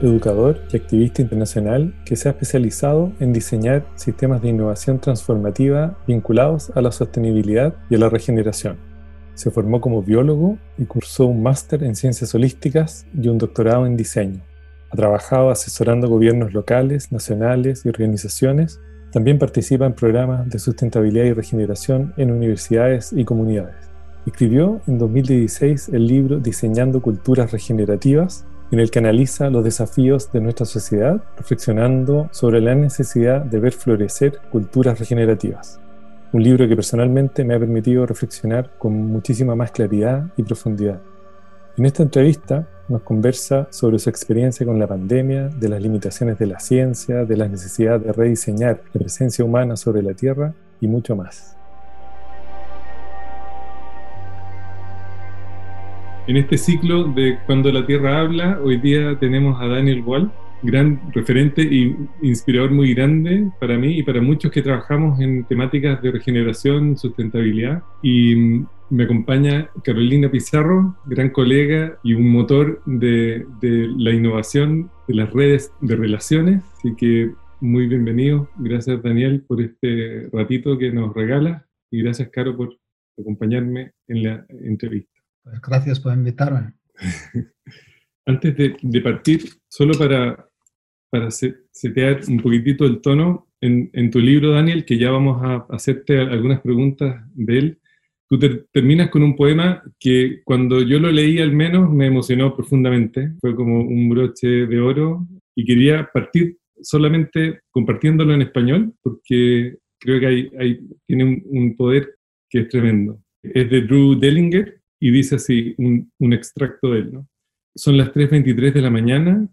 educador y activista internacional que se ha especializado en diseñar sistemas de innovación transformativa vinculados a la sostenibilidad y a la regeneración. Se formó como biólogo y cursó un máster en ciencias holísticas y un doctorado en diseño. Ha trabajado asesorando gobiernos locales, nacionales y organizaciones. También participa en programas de sustentabilidad y regeneración en universidades y comunidades. Escribió en 2016 el libro Diseñando Culturas Regenerativas, en el que analiza los desafíos de nuestra sociedad, reflexionando sobre la necesidad de ver florecer culturas regenerativas. Un libro que personalmente me ha permitido reflexionar con muchísima más claridad y profundidad. En esta entrevista nos conversa sobre su experiencia con la pandemia, de las limitaciones de la ciencia, de la necesidad de rediseñar la presencia humana sobre la Tierra y mucho más. En este ciclo de Cuando la Tierra habla, hoy día tenemos a Daniel Wall, gran referente e inspirador muy grande para mí y para muchos que trabajamos en temáticas de regeneración, sustentabilidad. Y mm, me acompaña Carolina Pizarro, gran colega y un motor de, de la innovación de las redes de relaciones. Así que muy bienvenido. Gracias Daniel por este ratito que nos regala y gracias Caro por acompañarme en la entrevista. Pues gracias por invitarme. Antes de, partir, solo para, para setear un poquitito el tono, en, tu libro, Daniel, que ya vamos a hacerte algunas preguntas de él, tú terminas con un poema que cuando yo lo leí al menos me emocionó profundamente, fue como un broche de oro y quería partir solamente compartiéndolo en español porque creo que hay, hay tiene un, un poder que es tremendo. Es de Drew Dellinger y dice así, un, extracto de él, ¿no? Son las 3.23 de la mañana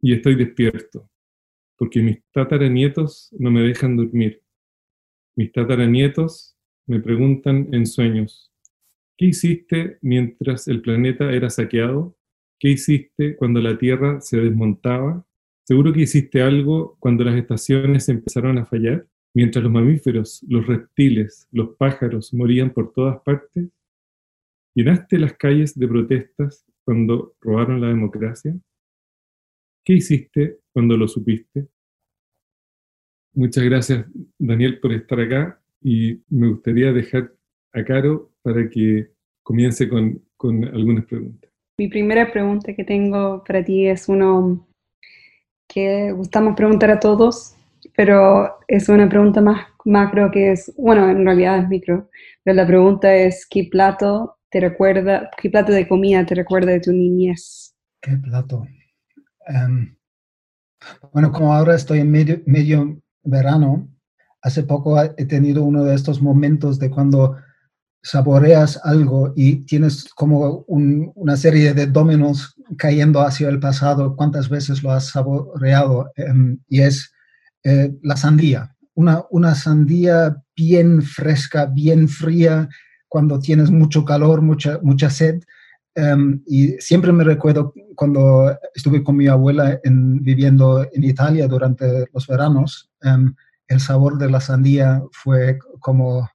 y estoy despierto, porque mis tataranietos no me dejan dormir. Mis tataranietos me preguntan en sueños, ¿qué hiciste mientras el planeta era saqueado? ¿Qué hiciste cuando la Tierra se desmontaba? Seguro que hiciste algo cuando las estaciones empezaron a fallar, mientras los mamíferos, los reptiles, los pájaros morían por todas partes. ¿Llenaste las calles de protestas cuando robaron la democracia? ¿Qué hiciste cuando lo supiste? Muchas gracias, Daniel, por estar acá y me gustaría dejar a Caro para que comience con, con algunas preguntas. Mi primera pregunta que tengo para ti es uno que gustamos preguntar a todos, pero es una pregunta más macro que es, bueno, en realidad es micro, pero la pregunta es, ¿qué plato te recuerda, qué plato de comida te recuerda de tu niñez? ¿Qué plato? Em, bueno, como ahora estoy en medio, medio verano, hace poco he tenido uno de estos momentos de cuando saboreas algo y tienes como una serie de dominos cayendo hacia el pasado, cuántas veces lo has saboreado, em, y es eh, la sandía. Una, una sandía bien fresca, bien fría, cuando tienes mucho calor, mucha, mucha sed. Em, y siempre me recuerdo cuando estuve con mi abuela en, viviendo en Italia durante los veranos, em, el sabor de la sandía fue como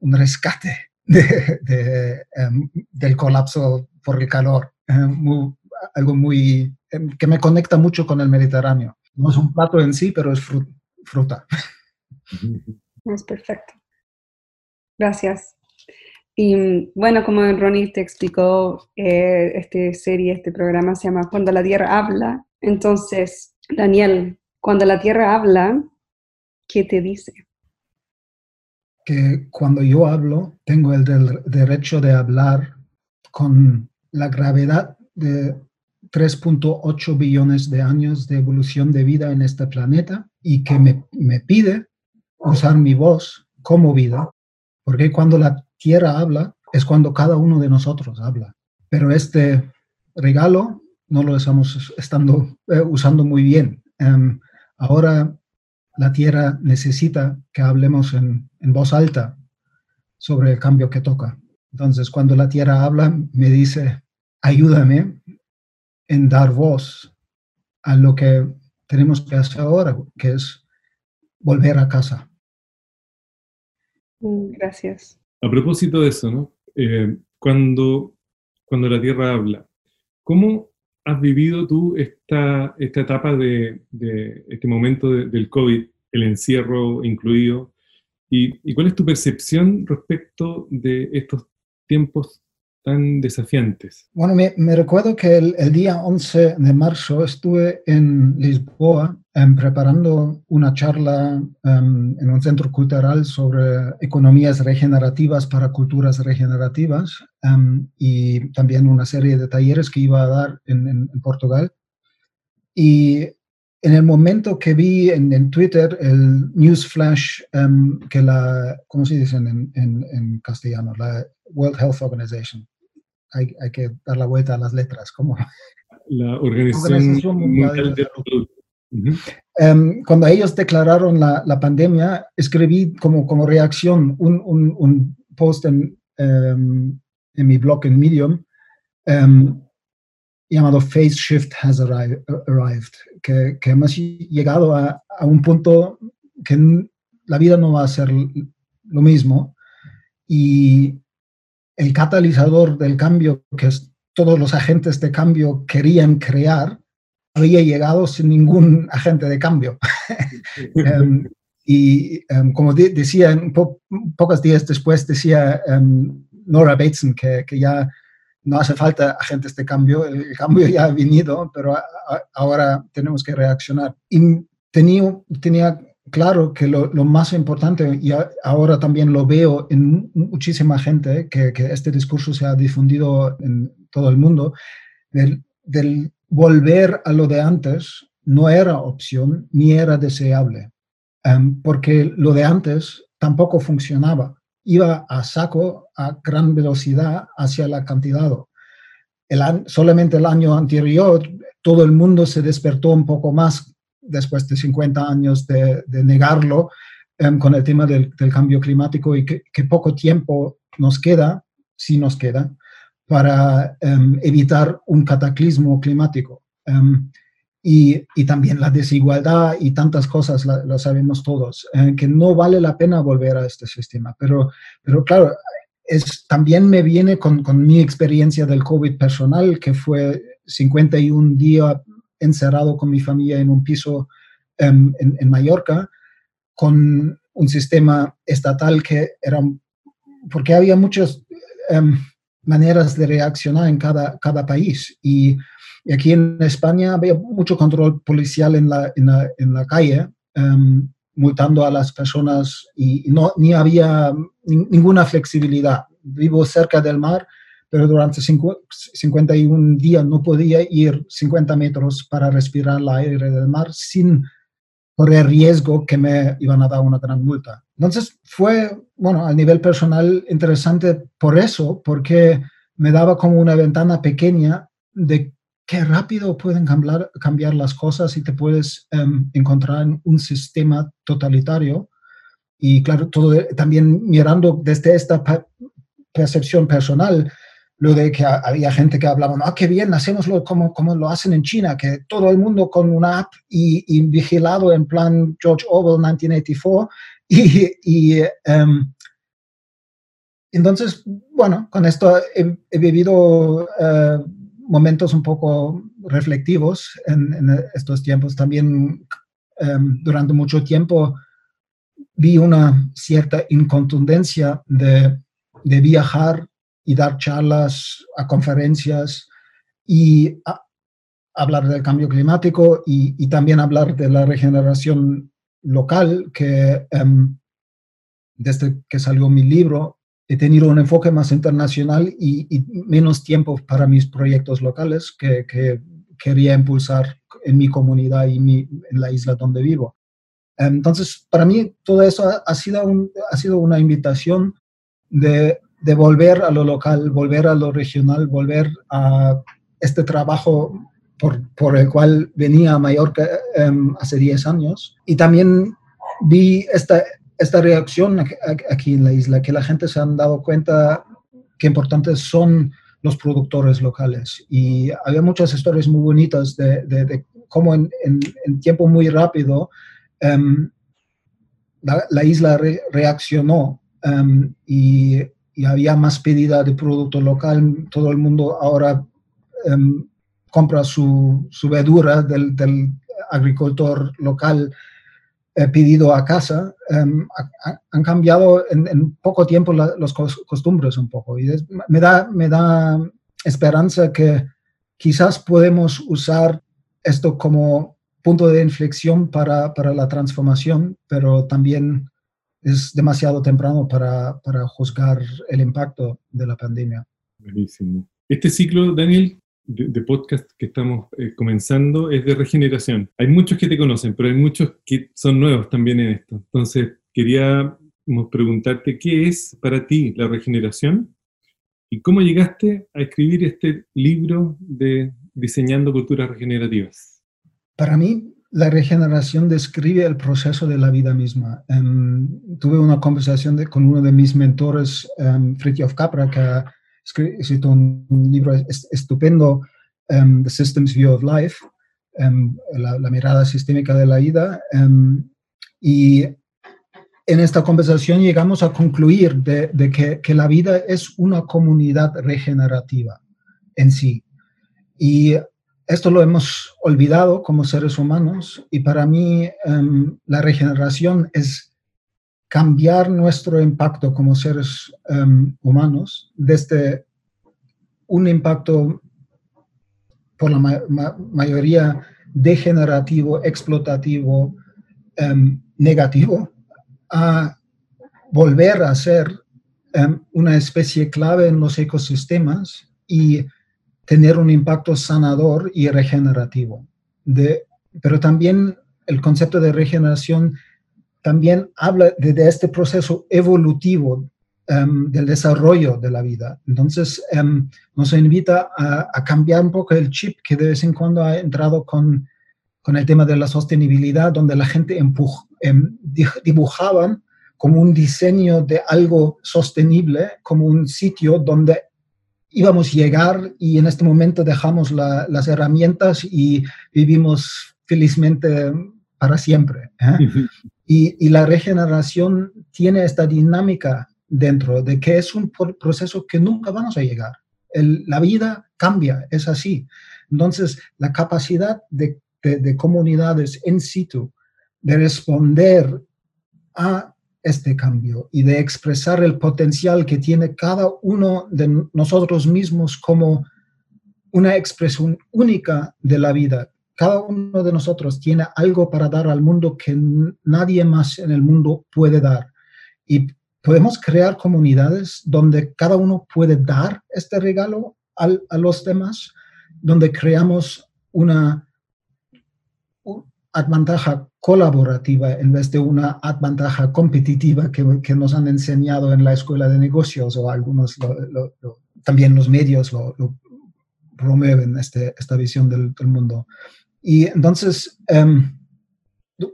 un rescate de, em, del colapso por el calor. algo muy que me conecta mucho con el Mediterráneo. No es un plato en sí, pero es fruta. Es perfecto. Gracias. Y bueno, como Ronnie te explicó, eh, esta serie, este programa se llama Cuando la Tierra habla. Entonces, Daniel, cuando la Tierra habla, ¿qué te dice? Que cuando yo hablo, tengo el derecho de hablar con la gravedad de 3.8 billones de años de evolución de vida en este planeta y que me, me pide usar mi voz como vida, porque cuando la tierra habla es cuando cada uno de nosotros habla. Pero este regalo no lo estamos estando, eh, usando muy bien. Em, ahora la Tierra necesita que hablemos en, en voz alta sobre el cambio que toca. Entonces, cuando la Tierra habla, me dice, ayúdame en dar voz a lo que tenemos que hacer ahora, que es volver a casa. Mm, gracias. A propósito de eso, ¿no? Eh, cuando, cuando la Tierra habla, ¿cómo has vivido tú esta, esta etapa de, este momento del COVID, el encierro incluido? ¿Y, ¿Y cuál es tu percepción respecto de estos tiempos tan desafiantes? Bueno, me, recuerdo que el, día 11 de marzo estuve en Lisboa em, preparando una charla em, en un centro cultural sobre economías regenerativas para culturas regenerativas em, y también una serie de talleres que iba a dar en, Portugal. Y en el momento que vi en, Twitter el news flash que la, ¿cómo se dice en, en, castellano? La World Health Organization hay, que dar la vuelta a las letras, como la Organización, Mundial, de la Salud. Em, cuando ellos declararon la, la, pandemia, escribí como, como reacción un, un, un post en, em, en, mi blog en Medium em, llamado Phase Shift Has Arrived, que, que hemos llegado a, a, un punto que la vida no va a ser lo mismo. Y el catalizador del cambio que todos los agentes de cambio querían crear había llegado sin ningún agente de cambio. Em, y um, como decía, pocos días después decía em, Nora Bateson que, que, ya no hace falta agentes de cambio, el cambio ya ha venido, pero ahora tenemos que reaccionar. Y tenía, tenía claro que lo, más importante, y ahora también lo veo en muchísima gente, que, este discurso se ha difundido en todo el mundo, del, volver a lo de antes no era opción ni era deseable, em, porque lo de antes tampoco funcionaba. Iba a saco a gran velocidad hacia el acantilado. Solamente el año anterior todo el mundo se despertó un poco más después de 50 años de, negarlo em, con el tema del, cambio climático y que, poco tiempo nos queda, si nos queda, para em, evitar un cataclismo climático. Em, y, también la desigualdad y tantas cosas, lo sabemos todos, eh, que no vale la pena volver a este sistema. Pero, pero claro, es, también me viene con mi experiencia del COVID personal, que fue 51 días encerrado con mi familia en un piso em, en, Mallorca, con un sistema estatal que era, porque había muchas em, maneras de reaccionar en cada, cada país. Y, aquí en España había mucho control policial en la, en la, calle, em, multando a las personas y, no, ni había ninguna flexibilidad. Vivo cerca del mar pero durante 51 días no podía ir 50 metros para respirar el aire del mar sin correr riesgo que me iban a dar una gran multa. Entonces fue, bueno, a nivel personal interesante por eso, porque me daba como una ventana pequeña de qué rápido pueden cambiar, cambiar las cosas y te puedes em, encontrar en un sistema totalitario. Y claro, todo también mirando desde esta percepción personal, lo de que había gente que hablaba, ah, qué bien, hacémoslo como, como lo hacen en China, que todo el mundo con una app y, vigilado en plan George Orwell 1984. Y, y em, entonces, bueno, con esto he, vivido eh, momentos un poco reflectivos en, estos tiempos. También em, durante mucho tiempo vi una cierta incontundencia de, de viajar y dar charlas a conferencias y hablar del cambio climático y, también hablar de la regeneración local, que em, desde que salió mi libro he tenido un enfoque más internacional y, menos tiempo para mis proyectos locales que, quería impulsar en mi comunidad y en la isla donde vivo. Entonces, para mí todo eso ha, sido, un, ha sido una invitación de de volver a lo local, volver a lo regional, volver a este trabajo por, el cual venía a Mallorca em, hace 10 años. Y también vi esta, esta reacción aquí en la isla, que la gente se han dado cuenta qué importantes son los productores locales. Y había muchas historias muy bonitas de, cómo en, tiempo muy rápido em, la, isla reaccionó em, y, había más pedida de producto local. Todo el mundo ahora em, compra su, verdura del, agricultor local eh, pedido a casa. han cambiado en, poco tiempo las costumbres un poco. Y me, da, me da esperanza que quizás podemos usar esto como punto de inflexión para, la transformación, pero también es demasiado temprano para, juzgar el impacto de la pandemia. Buenísimo. Este ciclo, Daniel, de, podcast que estamos eh, comenzando es de regeneración. Hay muchos que te conocen, pero hay muchos que son nuevos también en esto. Entonces, queríamos preguntarte qué es para ti la regeneración y cómo llegaste a escribir este libro de Diseñando Culturas Regenerativas. Para mí, la regeneración describe el proceso de la vida misma. Em, tuve una conversación con uno de mis mentores, um, Fritjof Capra, que ha escrito un, libro estupendo, um, The Systems View of Life, la, mirada sistémica de la vida. y en esta conversación llegamos a concluir de, que, que, la vida es una comunidad regenerativa en sí. Y esto lo hemos olvidado como seres humanos y para mí em, la regeneración es cambiar nuestro impacto como seres em, humanos desde un impacto por la mayoría degenerativo, explotativo, em, negativo, a volver a ser una especie clave en los ecosistemas y tener un impacto sanador y regenerativo. De, pero también el concepto de regeneración también habla de, este proceso evolutivo em, del desarrollo de la vida. Entonces, em, nos invita a, cambiar un poco el chip que de vez en cuando ha entrado con, con el tema de la sostenibilidad, donde la gente empuj, em, dibujaban como un diseño de algo sostenible, como un sitio donde íbamos a llegar y en este momento dejamos las herramientas y vivimos felizmente para siempre. ¿eh? y, la regeneración tiene esta dinámica dentro de que es un proceso que nunca vamos a llegar. la vida cambia, es así. Entonces, la capacidad de, de comunidades en situ de responder a este cambio y de expresar el potencial que tiene cada uno de nosotros mismos como una expresión única de la vida. Cada uno de nosotros tiene algo para dar al mundo que nadie más en el mundo puede dar. Y podemos crear comunidades donde cada uno puede dar este regalo a los demás, donde creamos una, ventaja colaborativa en vez de una ventaja competitiva que, que, nos han enseñado en la escuela de negocios o algunos, también los medios lo, promueven este, esta visión del, mundo. Y entonces, um,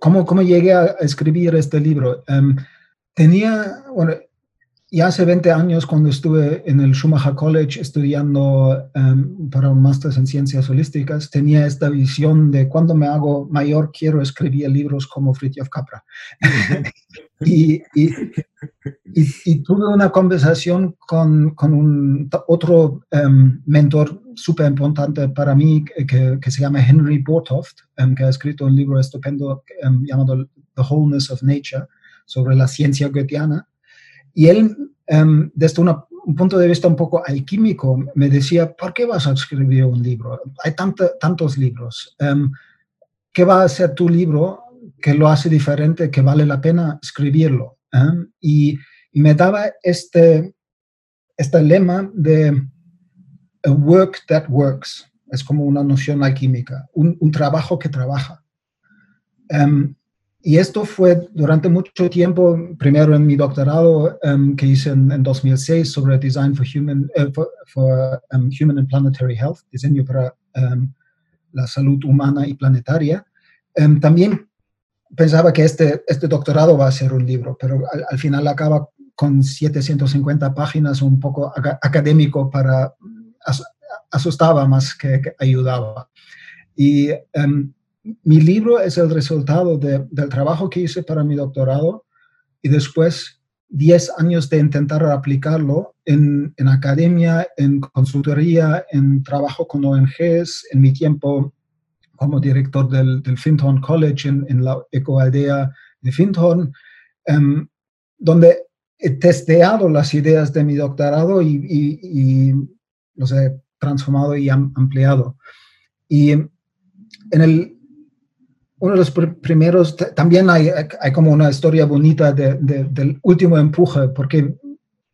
¿cómo, ¿cómo, llegué a escribir este libro? Em, tenía, bueno, y hace 20 años, cuando estuve en el Schumacher College estudiando em, para un máster en ciencias holísticas, tenía esta visión de cuando me hago mayor quiero escribir libros como Fritjof Capra. y, y, tuve una conversación con, con un, otro um, mentor súper importante para mí que, que, se llama Henry Bortoft, em, que ha escrito un libro estupendo llamado The Wholeness of Nature sobre la ciencia goetheana y él, em, desde un punto de vista un poco alquímico, me decía, ¿por qué vas a escribir un libro? Hay tantos libros. Um, ¿Qué va a ser tu libro que lo hace diferente, que vale la pena escribirlo? Em, y, me daba este, este lema de a work that works. Es como una noción alquímica, un, un trabajo que trabaja. Y esto fue durante mucho tiempo, primero en mi doctorado um, que hice en, 2006 sobre Design for Human, uh, for, um, Human and Planetary Health, diseño para um, la salud humana y planetaria. También pensaba que este, este doctorado va a ser un libro, pero al, final acaba con 750 páginas, un poco académico para... asustaba más que, ayudaba. Y mi libro es el resultado del trabajo que hice para mi doctorado y después 10 años de intentar aplicarlo en, en, academia, en consultoría, en trabajo con ONGs, en mi tiempo como director del, del Findhorn College en, en la ecoaldea de Findhorn, em, donde he testeado las ideas de mi doctorado y, y, los he transformado y ampliado. Y en el, uno de los primeros, también hay, hay, como una historia bonita de, del último empuje, porque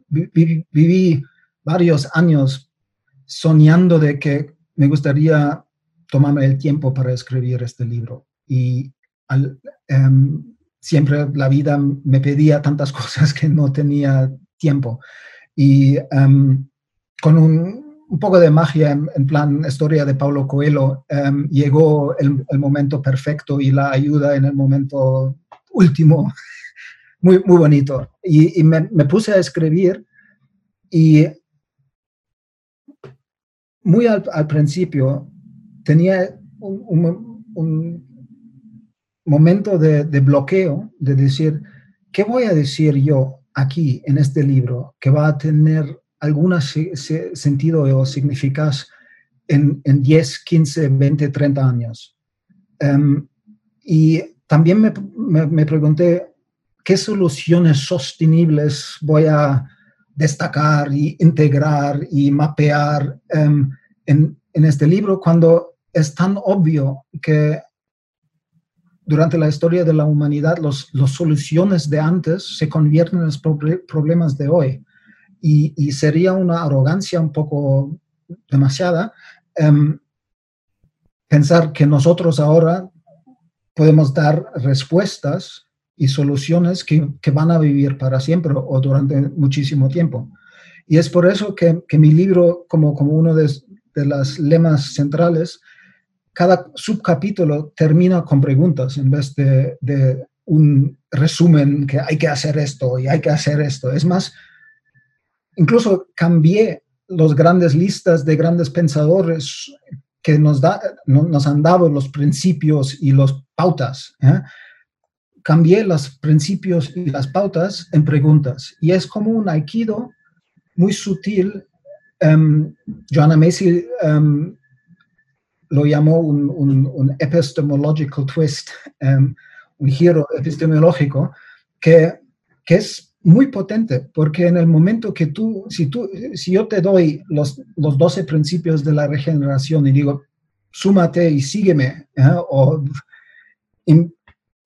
viví varios años soñando de que me gustaría tomarme el tiempo para escribir este libro. Y em, siempre la vida me pedía tantas cosas que no tenía tiempo. Y em, con un, un poco de magia en, plan historia de Paulo Coelho, em, llegó el, momento perfecto y la ayuda en el momento último, muy, muy bonito. Y, me, puse a escribir y muy al, principio tenía un, momento de, de bloqueo, de decir, ¿qué voy a decir yo aquí en este libro que va a tener algún sentido o significas en, en, 10, 15, 20, 30 años. Em, y también me, me, pregunté qué soluciones sostenibles voy a destacar y integrar y mapear em, en, en, este libro cuando es tan obvio que durante la historia de la humanidad las los soluciones de antes se convierten en los problemas de hoy y, sería una arrogancia un poco demasiada em, pensar que nosotros ahora podemos dar respuestas y soluciones que, van a vivir para siempre o durante muchísimo tiempo. Y es por eso que, mi libro, como, como uno de, de las lemas centrales, cada subcapítulo termina con preguntas en vez de, de, un resumen que hay que hacer esto y hay que hacer esto. Es más, incluso cambié los grandes listas de grandes pensadores que nos, da, nos han dado los principios y las pautas. ¿eh? Cambié los principios y las pautas en preguntas. Y es como un aikido muy sutil. Um, Joanna Macy um, lo llamó un, epistemological twist, um, un giro epistemológico, que, que es muy potente, porque en el momento que tú, si, tú, si yo te doy los, los 12 principios de la regeneración y digo, súmate y sígueme, ¿eh? o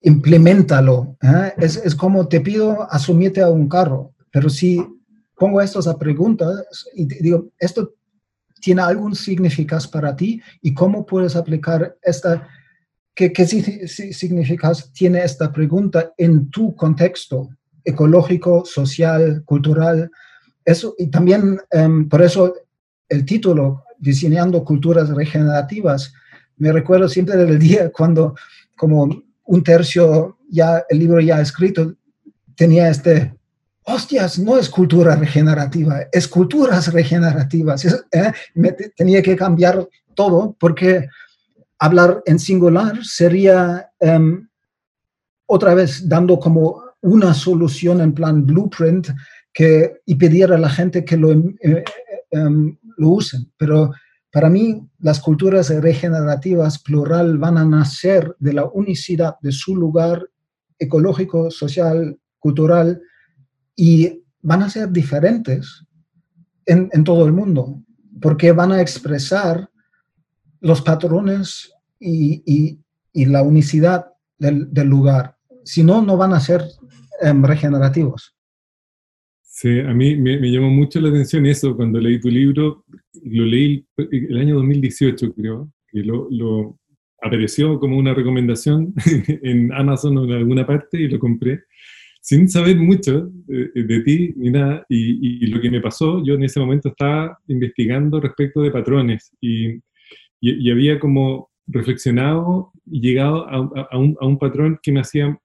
implementalo, ¿eh? es, es, como te pido asumirte a un carro, pero si pongo estas a preguntas y digo, esto tiene algún significado para ti y cómo puedes aplicar esta, qué, qué significado tiene esta pregunta en tu contexto, ecológico, social, cultural. Eso, y también em, por eso el título, Diseñando Culturas Regenerativas, me recuerdo siempre del día cuando como un tercio ya el libro ya escrito tenía este, hostias, no es cultura regenerativa, es culturas regenerativas. ¿eh? tenía que cambiar todo porque hablar en singular sería em, otra vez dando como una solución en plan blueprint que, y pedir a la gente que lo, eh, eh, em, lo usen. Pero para mí, las culturas regenerativas plural van a nacer de la unicidad de su lugar ecológico, social, cultural, y van a ser diferentes en, todo el mundo, porque van a expresar los patrones y, y, la unicidad del, del lugar. Si no, no van a ser Em, regenerativos. Sí, a mí me, llamó mucho la atención eso cuando leí tu libro, lo leí el año 2018 creo, que lo, apareció como una recomendación en Amazon o en alguna parte y lo compré sin saber mucho de, ti ni nada. Y, lo que me pasó, yo en ese momento estaba investigando respecto de patrones y, y, había como reflexionado y llegado a, un, patrón que me hacía,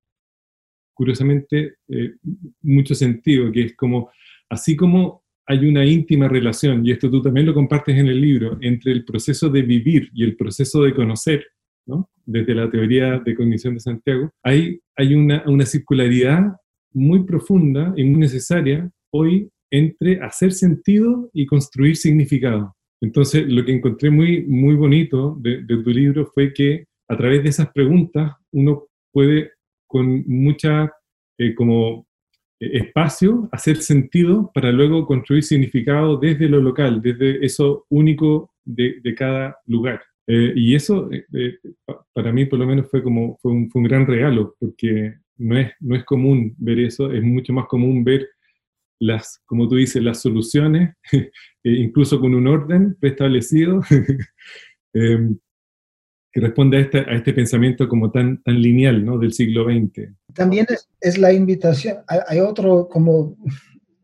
curiosamente, eh, mucho sentido, que es como, así como hay una íntima relación, y esto tú también lo compartes en el libro, entre el proceso de vivir y el proceso de conocer, ¿no? desde la teoría de cognición de Santiago, hay, hay una, una circularidad muy profunda y muy necesaria hoy entre hacer sentido y construir significado. Entonces, lo que encontré muy, muy bonito de, tu libro fue que a través de esas preguntas uno puede con mucha eh, como eh, espacio hacer sentido para luego construir significado desde lo local, desde eso único de, cada lugar. Eh, y eso para mí por lo menos fue como fue un, fue un, gran regalo, porque no es, no es común ver eso, es mucho más común ver las, como tú dices, las soluciones, eh, incluso con un orden preestablecido, em, que responde a este, a este, pensamiento como tan, tan lineal ¿no? del siglo XX. También es, la invitación, hay, otro como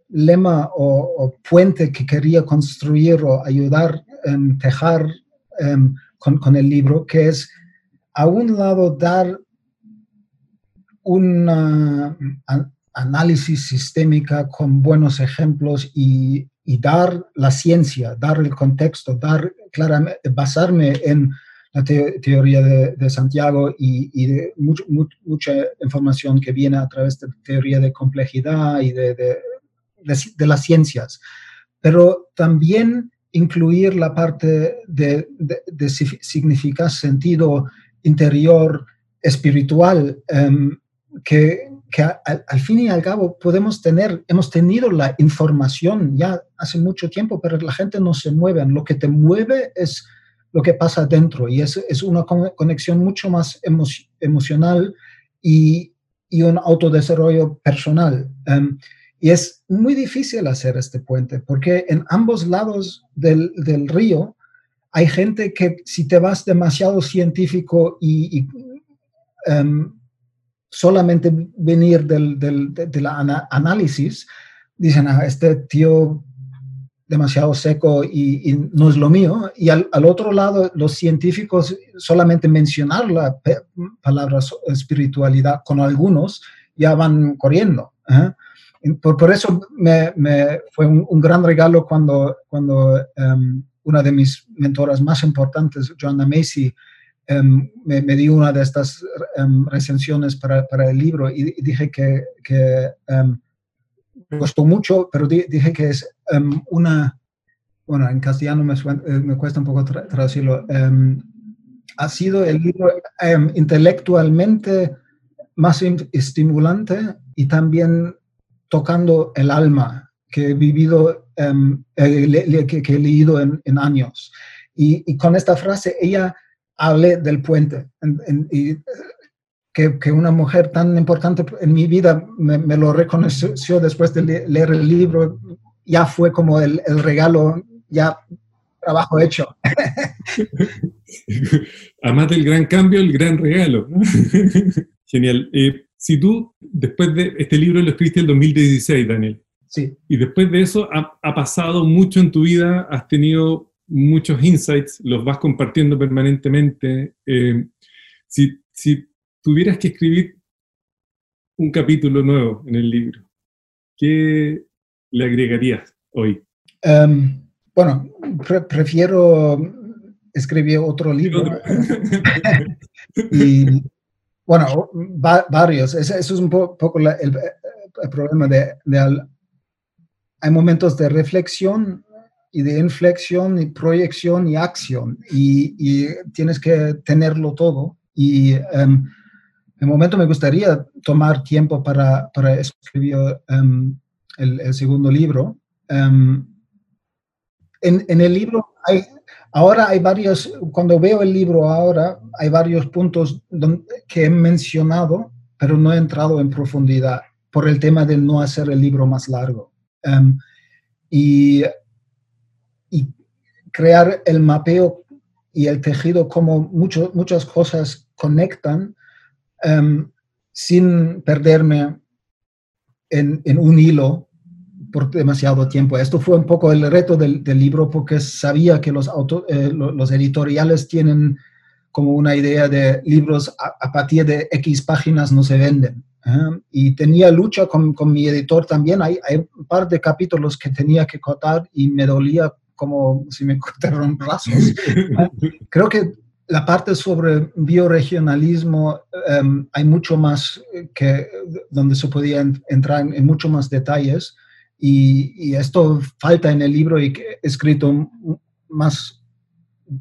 lema o, puente que quería construir o ayudar, um, tejar em, con, el libro, que es a un lado dar una, análisis sistémica con buenos ejemplos y, dar la ciencia, dar el contexto, dar claramente, basarme en la teoría de, Santiago y, de mucha información que viene a través de teoría de complejidad y de, de las ciencias. Pero también incluir la parte de, significar sentido interior espiritual em, que, que al, fin y al cabo podemos tener, hemos tenido la información ya hace mucho tiempo, pero la gente no se mueve. Lo que te mueve es lo que pasa dentro y es, es una conexión mucho más emocional y, y, un autodesarrollo personal. Em, y es muy difícil hacer este puente porque en ambos lados del, del río hay gente que si te vas demasiado científico y, y em, solamente venir del, del de, la análisis, dicen, ah, este tío demasiado seco y, no es lo mío. Y al, otro lado, los científicos solamente mencionar la palabra espiritualidad con algunos ya van corriendo. ¿eh? Por, eso me, fue un, gran regalo cuando, cuando um, una de mis mentoras más importantes, Joanna Macy, Em, me, me, di una de estas um, recensiones para, para, el libro y, dije que, que um, me costó mucho, pero dije que es una, bueno, en castellano me, eh, me cuesta un poco traducirlo, ha sido el libro intelectualmente más estimulante y también tocando el alma que he vivido, eh, que, que, he leído en, en años. Y, y, con esta frase, ella hablé del puente y que, que, una mujer tan importante en mi vida me, lo reconoció después de leer el libro, ya fue como el, el regalo, ya trabajo hecho. Además del gran cambio, el gran regalo. Genial. Eh, si tú, después de este libro lo escribiste en 2016, Daniel. Sí. Y después de eso ha, ha pasado mucho en tu vida, has tenido muchos insights, los vas compartiendo permanentemente. Eh, si, si, tuvieras que escribir un capítulo nuevo en el libro, ¿qué le agregarías hoy? Em, bueno, prefiero escribir otro libro. y bueno, varios. Eso, es un poco el, problema de, de, hay momentos de reflexión y de inflexión y proyección y acción y, tienes que tenerlo todo y um, en momento me gustaría tomar tiempo para, escribir em, el, segundo libro. Em, en, el libro ahora hay varios, cuando veo el libro ahora, hay varios puntos que he mencionado, pero no he entrado en profundidad por el tema de no hacer el libro más largo. y y crear el mapeo y el tejido como mucho, muchas cosas conectan em, sin perderme en, un hilo por demasiado tiempo. Esto fue un poco el reto del, libro porque sabía que los, eh, los editoriales tienen como una idea de libros a, partir de X páginas no se venden. ¿eh? Y tenía lucha con, con, mi editor también. Hay, hay, un par de capítulos que tenía que cortar y me dolía como si me cortaron brazos. Creo que la parte sobre bioregionalismo em, hay mucho más que donde se podía entrar en, mucho más detalles y, esto falta en el libro y he escrito más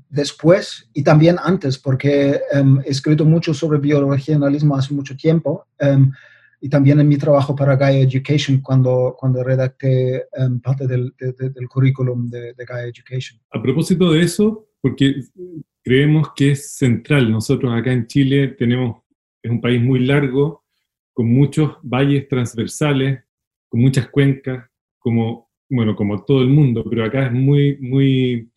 después y también antes porque em, he escrito mucho sobre bioregionalismo hace mucho tiempo em, y también en mi trabajo para Gaia Education cuando, cuando redacté parte del, del currículum de, de Gaia Education. A propósito de eso, porque creemos que es central. Nosotros acá en Chile tenemos, es un país muy largo, con muchos valles transversales, con muchas cuencas, como, bueno, como todo el mundo, pero acá es muy, muy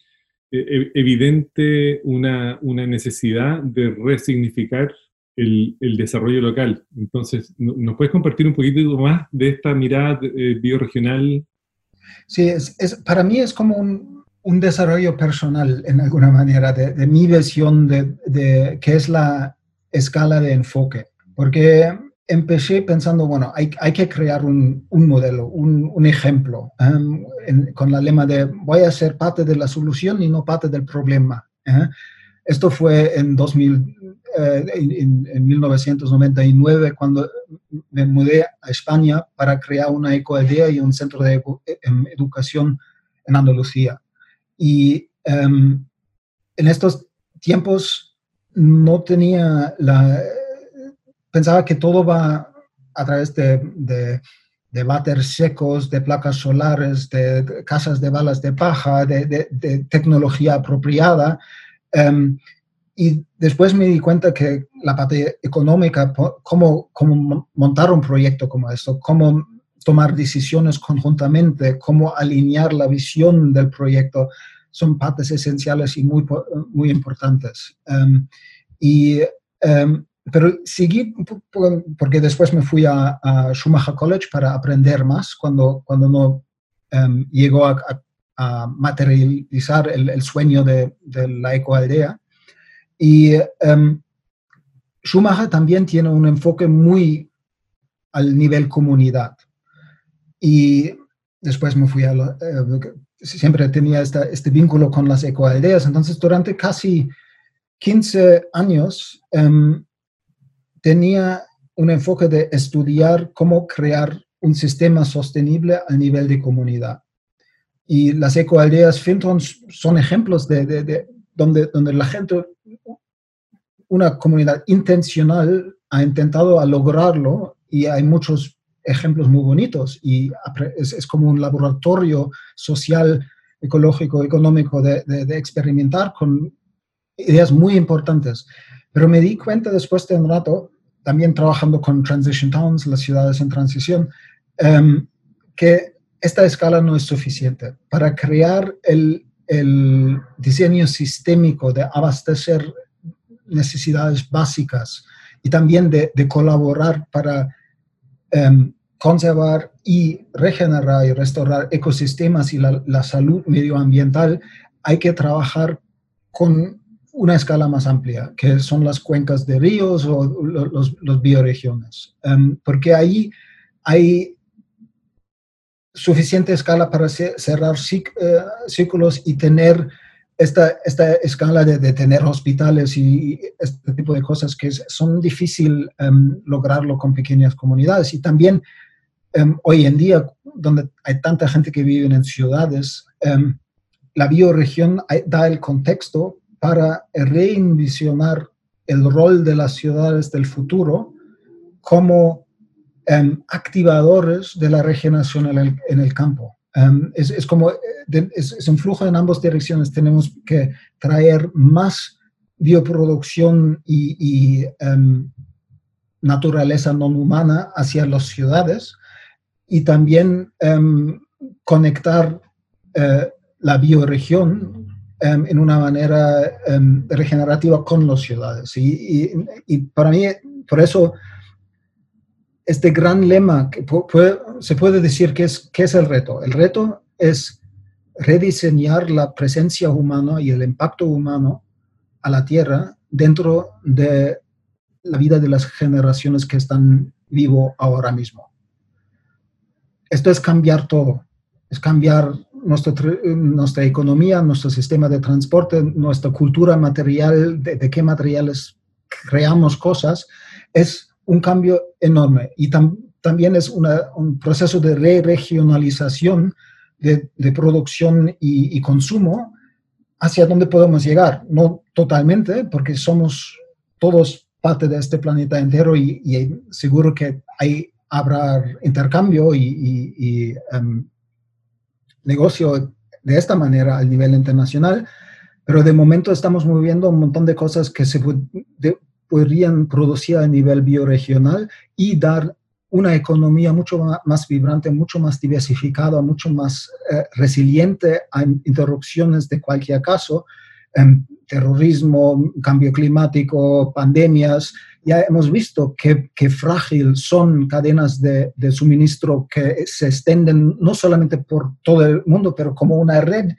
e, e, evidente una, una necesidad de resignificar el, el, desarrollo local. Entonces, ¿nos puedes compartir un poquito más de esta mirada eh, bioregional? Sí, es, es, para mí es como un, un desarrollo personal, en alguna manera, de, mi visión de, de, qué es la escala de enfoque. Porque empecé pensando, bueno, hay, hay que crear un, un modelo, un, ejemplo, um, con la lema de voy a ser parte de la solución y no parte del problema. ¿eh? Esto fue en, 2000, eh, en, en, 1999, cuando me mudé a España para crear una ecoaldea y un centro de em, educación en Andalucía. Y em, en estos tiempos no tenía la... Pensaba que todo va a través de, de, de secos, de placas solares, de casas de balas de paja, de, tecnología apropiada. Em, y después me di cuenta que la parte económica, cómo, cómo montar un proyecto como esto, cómo tomar decisiones conjuntamente, cómo alinear la visión del proyecto, son partes esenciales y muy, muy importantes. Em, y, em, pero seguí, porque después me fui a, Schumacher College para aprender más cuando, cuando no um, llegó a, a, materializar el, sueño de, de, la ecoaldea. Y Schumacher también tiene un enfoque muy al nivel comunidad. Y después me fui a, eh, siempre tenía este vínculo con las ecoaldeas. Entonces, durante casi 15 años em, tenía un enfoque de estudiar cómo crear un sistema sostenible al nivel de comunidad. Y las ecoaldeas Fintron son ejemplos de, donde, donde la gente, una comunidad intencional, ha intentado a lograrlo y hay muchos ejemplos muy bonitos y es, como un laboratorio social, ecológico, económico de, de, experimentar con ideas muy importantes. Pero me di cuenta después de un rato, también trabajando con Transition Towns, las ciudades en transición, em, que esta escala no es suficiente para crear el, el diseño sistémico de abastecer necesidades básicas y también de, de colaborar para conservar y regenerar y restaurar ecosistemas y la, salud medioambiental, hay que trabajar con una escala más amplia, que son las cuencas de ríos o los, bioregiones, em, porque ahí hay suficiente escala para cerrar eh, círculos y tener esta, esta escala de, tener hospitales y este tipo de cosas que son difícil um, lograrlo con pequeñas comunidades. Y también um, hoy en día, donde hay tanta gente que vive en ciudades, um, la bioregión da el contexto para reinvisionar el rol de las ciudades del futuro como activadores de la regeneración en en el campo. Em, es, es, como, eh, es, un flujo en ambas direcciones. Tenemos que traer más bioproducción y, um, naturaleza no humana hacia las ciudades y también um, conectar uh, la bioregión en una manera regenerativa con las ciudades. Y, y, para mí, por eso este gran lema, que se puede decir que es, que es el reto. El reto es rediseñar la presencia humana y el impacto humano a la Tierra dentro de la vida de las generaciones que están vivo ahora mismo. Esto es cambiar todo, es cambiar nuestra economía, nuestro sistema de transporte, nuestra cultura material, de, qué materiales creamos cosas, es un cambio enorme y también es un proceso de re-regionalización de, producción y, consumo hacia dónde podemos llegar. No totalmente, porque somos todos parte de este planeta entero y, seguro que hay, habrá intercambio y, em, negocio de esta manera a nivel internacional, pero de momento estamos moviendo un montón de cosas que se podrían producir a nivel bioregional y dar una economía mucho más vibrante, mucho más diversificada, mucho más eh, resiliente a interrupciones de cualquier caso, em, terrorismo, cambio climático, pandemias. Ya hemos visto que, que frágil son cadenas de, de, suministro que se extienden no solamente por todo el mundo, pero como una red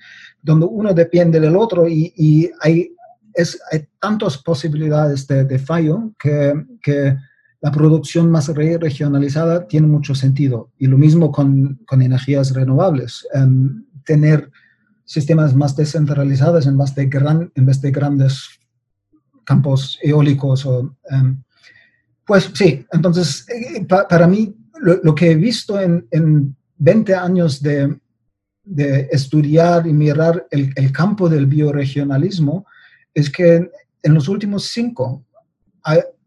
donde uno depende del otro y, y hay, es, hay tantas posibilidades de, de fallo que, que la producción más regionalizada tiene mucho sentido. Y lo mismo con, con energías renovables. Um, tener sistemas más descentralizados en vez de, gran, en vez de grandes campos eólicos. O, um, pues sí, entonces, eh, para mí, lo, que he visto en, en 20 años de, de, estudiar y mirar el, el campo del bioregionalismo es que en los últimos cinco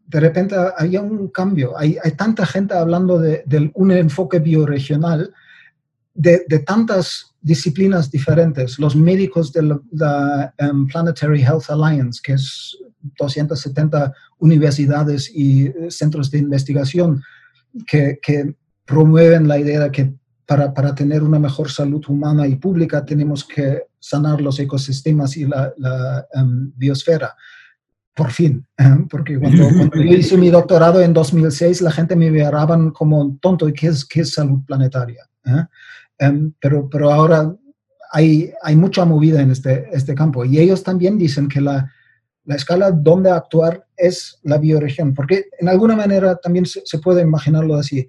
de repente hay un cambio. Hay, tanta gente hablando de, un enfoque bioregional de, de, tantas disciplinas diferentes. Los médicos de la, um, Planetary Health Alliance, que es 270 universidades y eh, centros de investigación que, que promueven la idea de que para, para, tener una mejor salud humana y pública tenemos que sanar los ecosistemas y la, la um, biosfera por fin, ¿eh? porque cuando, yo hice mi doctorado en 2006, la gente me miraban como tonto, ¿y qué es, qué es salud planetaria? ¿eh? Em, pero, pero ahora hay, hay mucha movida en este, este campo y ellos también dicen que la, la escala donde actuar es la bioregión, porque en alguna manera también se, se puede imaginarlo así.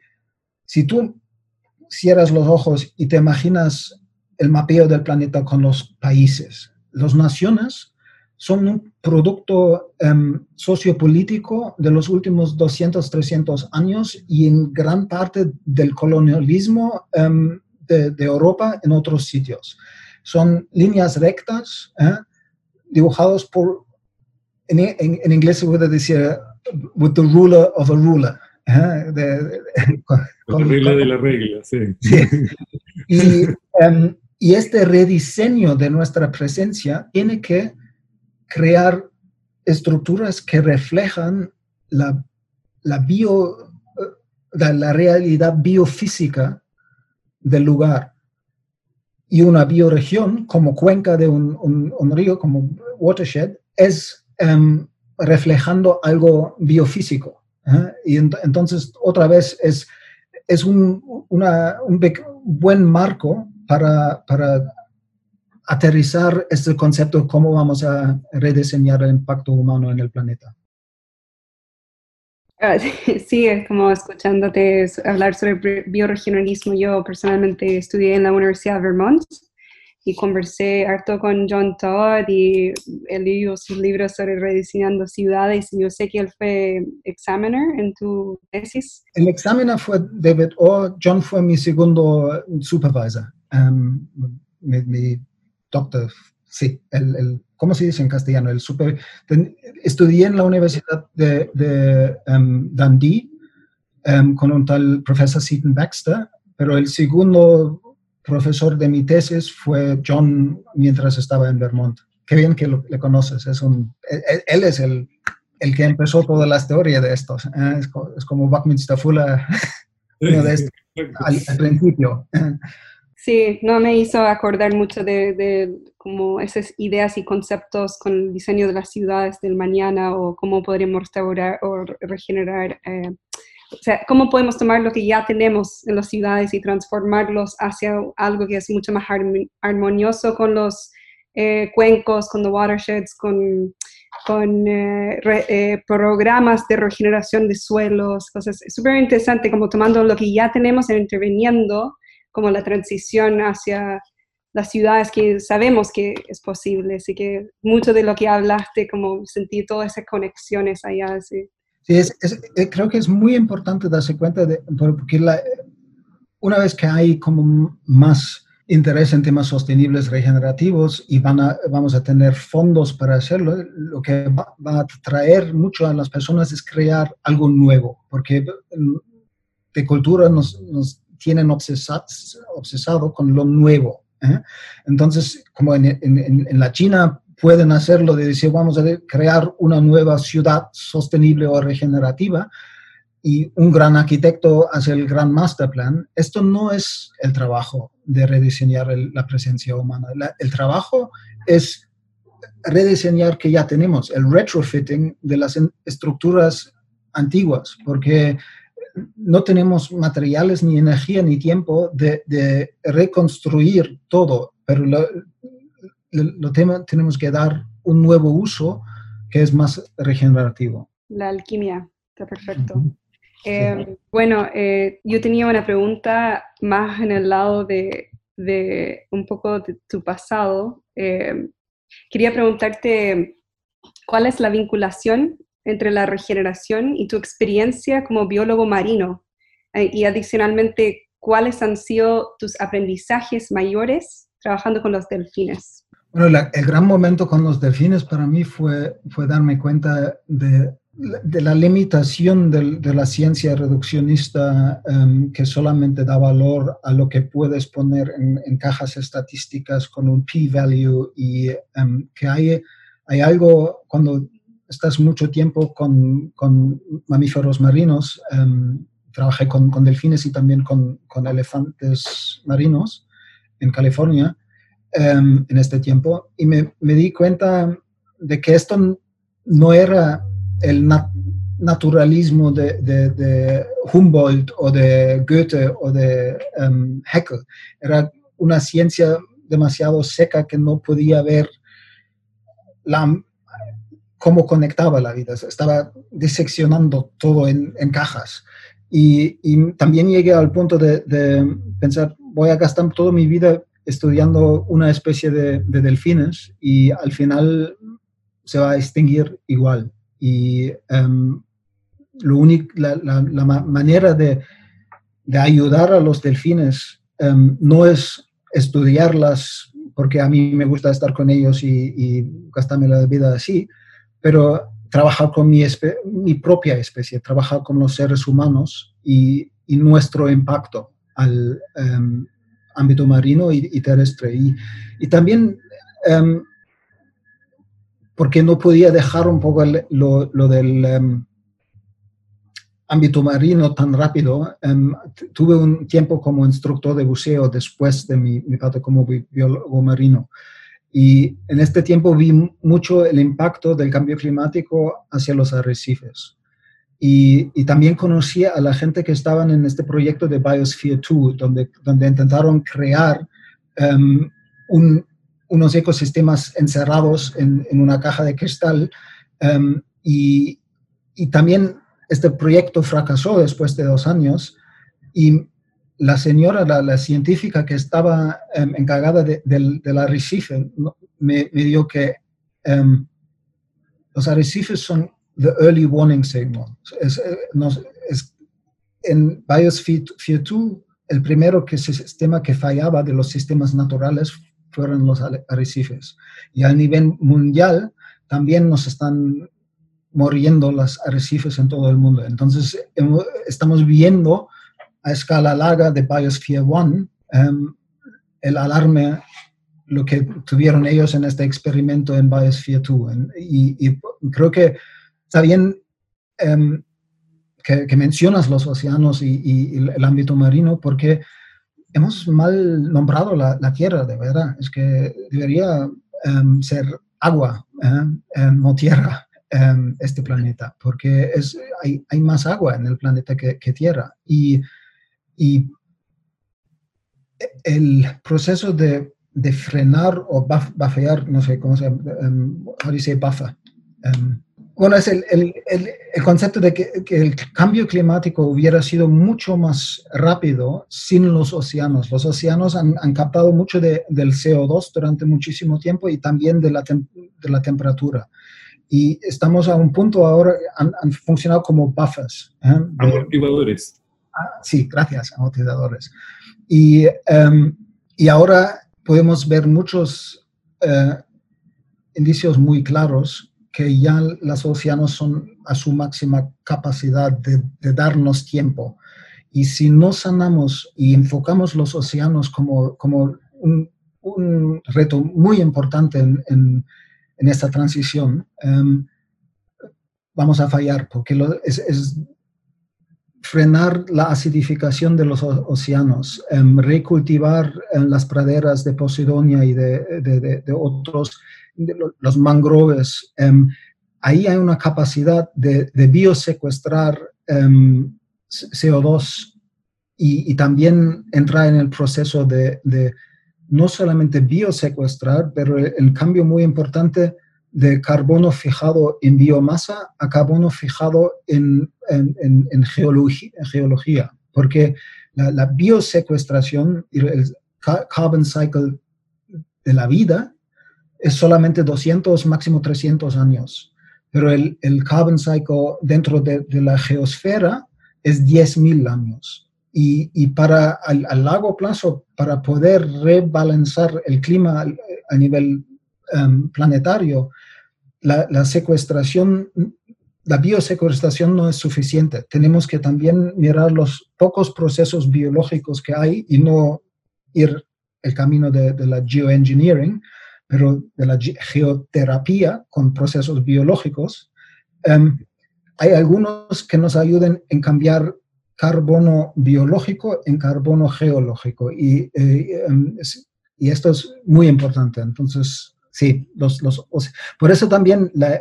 Si tú cierras los ojos y te imaginas el mapeo del planeta con los países, las naciones son un producto um, sociopolítico de los últimos 200, 300 años y en gran parte del colonialismo em, de, Europa en otros sitios. Son líneas rectas ¿eh? dibujados por, en, inglés se puede decir, with the ruler of a ruler. ¿eh? De, la regla de la regla, sí. Y, em, y este rediseño de nuestra presencia tiene que crear estructuras que reflejan la, la, bio, la, realidad biofísica del lugar. Y una bioregión, como cuenca de un, un, río, como watershed, es em, reflejando algo biofísico. ¿eh? Y entonces, otra vez, es, es un, una, un buen marco para, para aterrizar este concepto, cómo vamos a rediseñar el impacto humano en el planeta. Ah, sí, es como escuchándote hablar sobre bioregionalismo. Yo personalmente estudié en la Universidad de Vermont y conversé harto con John Todd y él sus libros sobre rediseñando ciudades y yo sé que él fue examiner en tu tesis. El examiner fue David O. John fue mi segundo supervisor. Um, mi, doctor, sí, el, ¿cómo se dice en castellano? El super, estudié en la Universidad de, de um, Dundee um, con un tal profesor Seaton Baxter, pero el segundo profesor de mi tesis fue John mientras estaba en Vermont. Qué bien que lo, le conoces, es un, él, es el, el, que empezó toda la teoría de estos. ¿eh? Es, es, como Buckminster Fuller, uno de estos, al, al principio. Sí, no me hizo acordar mucho de, como esas ideas y conceptos con el diseño de las ciudades del mañana o cómo podríamos restaurar o regenerar, eh, o sea, cómo podemos tomar lo que ya tenemos en las ciudades y transformarlos hacia algo que es mucho más armonioso con los eh, cuencos, con los watersheds, con con eh, eh, programas de regeneración de suelos, cosas súper interesantes, como tomando lo que ya tenemos e interviniendo, como la transición hacia las ciudades que sabemos que es posible. Así que mucho de lo que hablaste, como sentir todas esas conexiones allá. Sí, sí es, eh, creo que es muy importante darse cuenta de, porque la, una vez que hay como más interés en temas sostenibles regenerativos y van a, vamos a tener fondos para hacerlo, lo que va, a traer mucho a las personas es crear algo nuevo, porque mm, de cultura nos, nos tienen obsesado con lo nuevo. ¿eh? Entonces, como en, en, en, la China pueden hacerlo de decir, vamos a crear una nueva ciudad sostenible o regenerativa, y un gran arquitecto hace el gran master plan, esto no es el trabajo de rediseñar la presencia humana. el trabajo es rediseñar que ya tenemos, el retrofitting de las estructuras antiguas, porque no tenemos materiales, ni energía, ni tiempo de, reconstruir todo, pero lo, lo tenemos que dar un nuevo uso que es más regenerativo. La alquimia, está perfecto. Eh, bueno, eh, yo tenía una pregunta más en el lado de, un poco de tu pasado. Eh, quería preguntarte cuál es la vinculación entre la regeneración y tu experiencia como biólogo marino y adicionalmente cuáles han sido tus aprendizajes mayores trabajando con los delfines. Bueno, el gran momento con los delfines para mí fue, fue darme cuenta de de la limitación de, la ciencia reduccionista em, que solamente da valor a lo que puedes poner en, cajas estadísticas con un p-value y em, que hay, hay algo cuando estás mucho tiempo con, mamíferos marinos, em, trabajé con, delfines y también con, elefantes marinos en California en este tiempo y me, me di cuenta de que esto no era el naturalismo de, Humboldt o de Goethe o de um, Haeckel. Era una ciencia demasiado seca que no podía ver la, cómo conectaba la vida. Estaba diseccionando todo en, cajas. Y, también llegué al punto de, pensar, voy a gastar toda mi vida estudiando una especie de, de delfines y al final se va a extinguir igual. Y em, lo único, la, manera de, ayudar a los delfines em, no es estudiarlas porque a mí me gusta estar con ellos y, gastarme la vida así, pero trabajar con mi, mi propia especie, trabajar con los seres humanos y, nuestro impacto al em, ámbito marino y, terrestre. Y, también porque no podía dejar un poco lo, del em, ámbito marino tan rápido. Tuve un tiempo como instructor de buceo después de mi, mi como biólogo marino. Y en este tiempo vi mucho el impacto del cambio climático hacia los arrecifes. Y, y, también conocí a la gente que estaban en este proyecto de Biosphere 2, donde, donde intentaron crear em, un, unos ecosistemas encerrados en, una caja de cristal em, y, también este proyecto fracasó después de dos años y la señora, la, científica que estaba em, encargada del, arrecife, me, me dio que em, los arrecifes son the early warning signal. Es, eh, es, en Biosphere 2, el primero que sistema que fallaba de los sistemas naturales fueron los arrecifes. Y a nivel mundial también nos están muriendo los arrecifes en todo el mundo. Entonces, estamos viendo a escala larga de Biosphere One em, el alarme, lo que tuvieron ellos en este experimento en Biosphere 2. Y, creo que está bien em, que, mencionas los océanos y, el ámbito marino porque hemos mal nombrado la, tierra, de verdad. Es que debería em, ser agua, eh, no tierra, este planeta, porque es, hay, hay, más agua en el planeta que, tierra. Y, y, el proceso de, de frenar o bafear, no sé cómo se llama, um, dice bafa? Em, bueno, es el, el, el, concepto de que, que, el cambio climático hubiera sido mucho más rápido sin los océanos. Los océanos han, han captado mucho de, del CO2 durante muchísimo tiempo y también de la, de la temperatura. Y estamos a un punto ahora, han, han funcionado como buffers. ¿eh? Amortiguadores. Ah, sí, gracias, amortiguadores. Y, um, y ahora podemos ver muchos uh, indicios muy claros que ya los océanos son a su máxima capacidad de, de, darnos tiempo. Y si no sanamos y enfocamos los océanos como, como un, un reto muy importante en, en, en esta transición, um, vamos a fallar, porque lo, es, es, frenar la acidificación de los océanos, um, recultivar um, las praderas de Posidonia y de, de, otros los mangroves, um, ahí hay una capacidad de, biosecuestrar um, CO2 y, también entrar en el proceso de, de, no solamente biosecuestrar, pero el cambio muy importante de carbono fijado en biomasa a carbono fijado en, en, en, geología, geología, porque la, la biosecuestración, el carbon cycle de la vida, es solamente 200, máximo 300 años. Pero el, el carbon cycle dentro de, de, la geosfera es 10.000 años. Y, y para a largo plazo, para poder rebalanzar el clima a nivel um, planetario, la, la, secuestración, la biosecuestración no es suficiente. Tenemos que también mirar los pocos procesos biológicos que hay y no ir el camino de, de la geoengineering, pero de la geoterapia con procesos biológicos, um, hay algunos que nos ayuden en cambiar carbono biológico en carbono geológico. Y, eh, y esto es muy importante. Entonces, sí, los, los, por eso también la,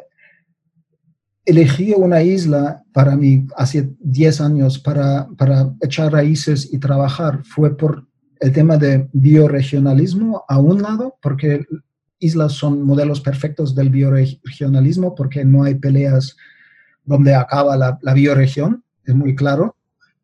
elegí una isla para mí hace 10 años para, para echar raíces y trabajar. Fue por el tema de bioregionalismo a un lado, porque islas son modelos perfectos del bioregionalismo porque no hay peleas donde acaba la, la bioregión, es muy claro.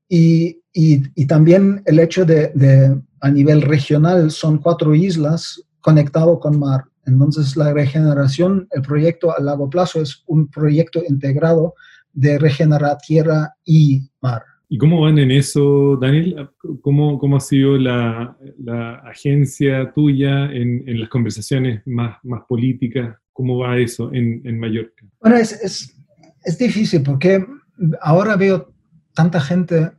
Y, y, y también el hecho de, de, a nivel regional son cuatro islas conectado con mar. Entonces la regeneración, el proyecto a largo plazo es un proyecto integrado de regenerar tierra y mar. ¿Y cómo van en eso, Daniel? ¿Cómo, cómo ha sido la, la agencia tuya en, en, las conversaciones más, más políticas? ¿Cómo va eso en, en Mallorca? Bueno, es, es, es, difícil porque ahora veo tanta gente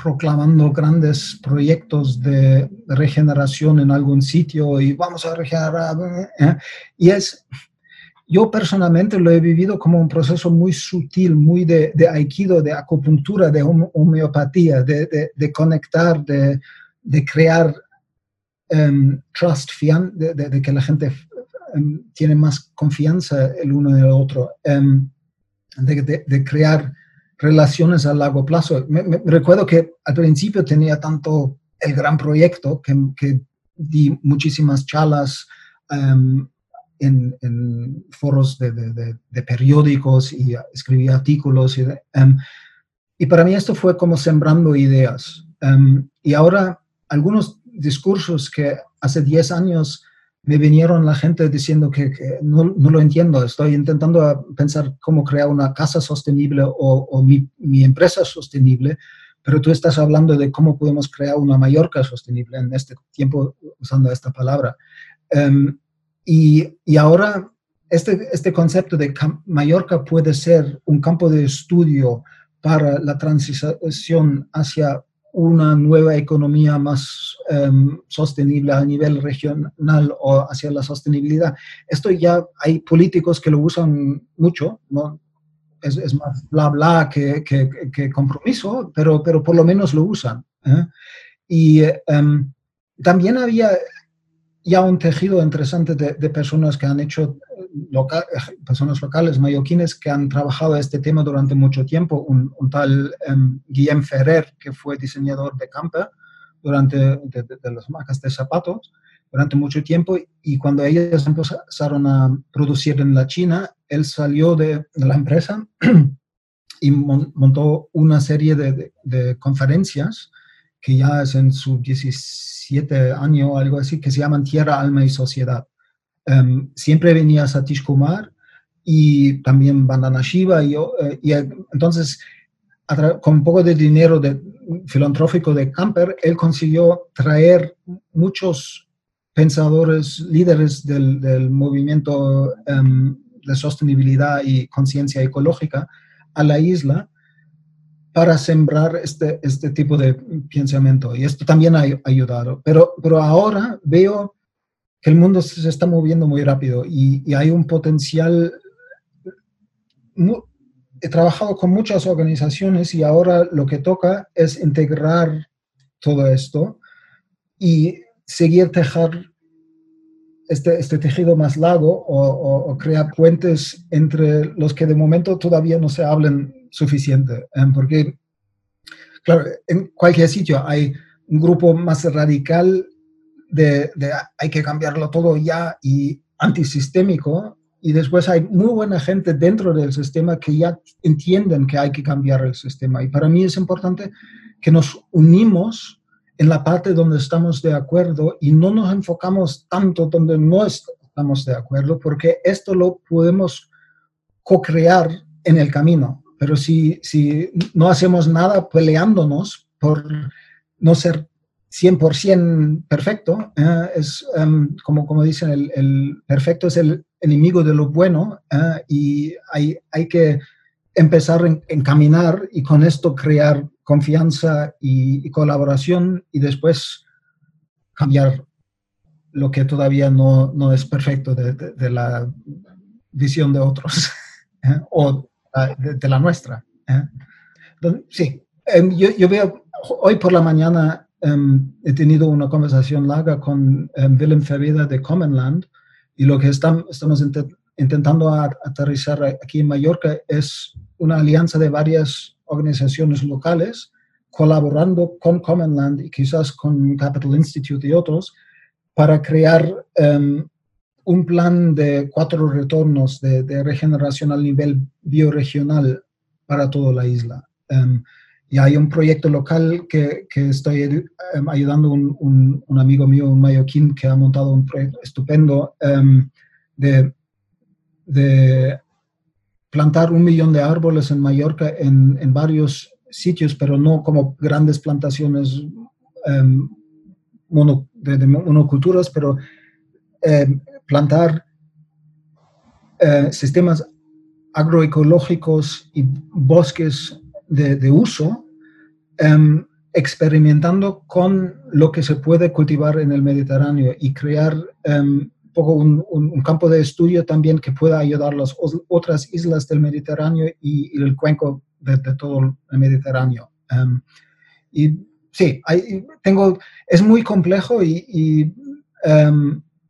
proclamando grandes proyectos de regeneración en algún sitio y vamos a regenerar. ¿eh? Y es, yo personalmente lo he vivido como un proceso muy sutil, muy de, de aikido, de acupuntura, de homeopatía, de, de, conectar, de, crear um, trust, fian, de, que la gente um, tiene más confianza el uno en el otro, um, de, crear relaciones a largo plazo. Me, me, recuerdo que al principio tenía tanto el gran proyecto que, que di muchísimas charlas um, en, en foros de, de, de, periódicos y escribía artículos. Y, um, y, para mí esto fue como sembrando ideas. Um, y ahora algunos discursos que hace 10 años me vinieron la gente diciendo que, que no, no, lo entiendo, estoy intentando pensar cómo crear una casa sostenible o, o mi, mi, empresa sostenible, pero tú estás hablando de cómo podemos crear una Mallorca sostenible en este tiempo usando esta palabra. Um, y, y ahora este, este concepto de Mallorca puede ser un campo de estudio para la transición hacia una nueva economía más um, sostenible a nivel regional o hacia la sostenibilidad. Esto ya hay políticos que lo usan mucho, ¿no? es, más bla bla que, que, compromiso, pero, pero por lo menos lo usan. ¿eh? Y um, también había ya un tejido interesante de personas que han hecho, personas locales, mallorquines, que han trabajado este tema durante mucho tiempo. Un, un tal um, Guillem Ferrer, que fue diseñador de camper durante de, de, de las marcas de zapatos, durante mucho tiempo y cuando ellos empezaron a producir en la China, él salió de, la empresa y montó una serie de, conferencias que ya es en su 17 año o algo así, que se llaman Tierra, Alma y Sociedad. Em, siempre venía Satish Kumar y también Bandana Shiva y, eh, y entonces con un poco de dinero de, filantrófico de Camper, él consiguió traer muchos pensadores, líderes del, movimiento em, de sostenibilidad y conciencia ecológica a la isla para sembrar este, este tipo de pensamiento. Y esto también ha ayudado. Pero, pero ahora veo que el mundo se está moviendo muy rápido y, y hay un potencial he trabajado con muchas organizaciones y ahora lo que toca es integrar todo esto y seguir tejer este, este tejido más largo o, crear puentes entre los que de momento todavía no se hablen suficiente. ¿eh? porque, claro, en cualquier sitio hay un grupo más radical de, hay que cambiarlo todo ya y antisistémico y después hay muy buena gente dentro del sistema que ya entienden que hay que cambiar el sistema. Y para mí es importante que nos unimos en la parte donde estamos de acuerdo y no nos enfocamos tanto donde no estamos de acuerdo, porque esto lo podemos co-crear en el camino. Pero si, si no hacemos nada peleándonos por no ser 100% perfecto, eh, es em, como, como dicen, el, el, perfecto es el enemigo de lo bueno eh, y hay, hay que empezar a encaminar y con esto crear confianza y, colaboración y después cambiar lo que todavía no, no es perfecto de, de, la visión de otros eh, o de, la nuestra. sí, em, yo, yo veo hoy por la mañana Em, he tenido una conversación larga con um, Willem Ferreira de Commonland y lo que estamos intentando aterrizar aquí en Mallorca es una alianza de varias organizaciones locales colaborando con Commonland y quizás con Capital Institute y otros para crear em, un plan de cuatro retornos de, regeneración al nivel bioregional para toda la isla. Y hay un proyecto local que, que estoy em, ayudando un, un, amigo mío, un mallorquín, que ha montado un proyecto estupendo um, de, de, plantar un millón de árboles en Mallorca en, en varios sitios, pero no como grandes plantaciones mono, de, monoculturas, pero plantar uh, sistemas agroecológicos y bosques de uso Em, experimentando con lo que se puede cultivar en el Mediterráneo y crear um, poco un, campo de estudio también que pueda ayudar a las otras islas del Mediterráneo y, el cuenco de, todo el Mediterráneo. Em, y sí, tengo, es muy complejo y,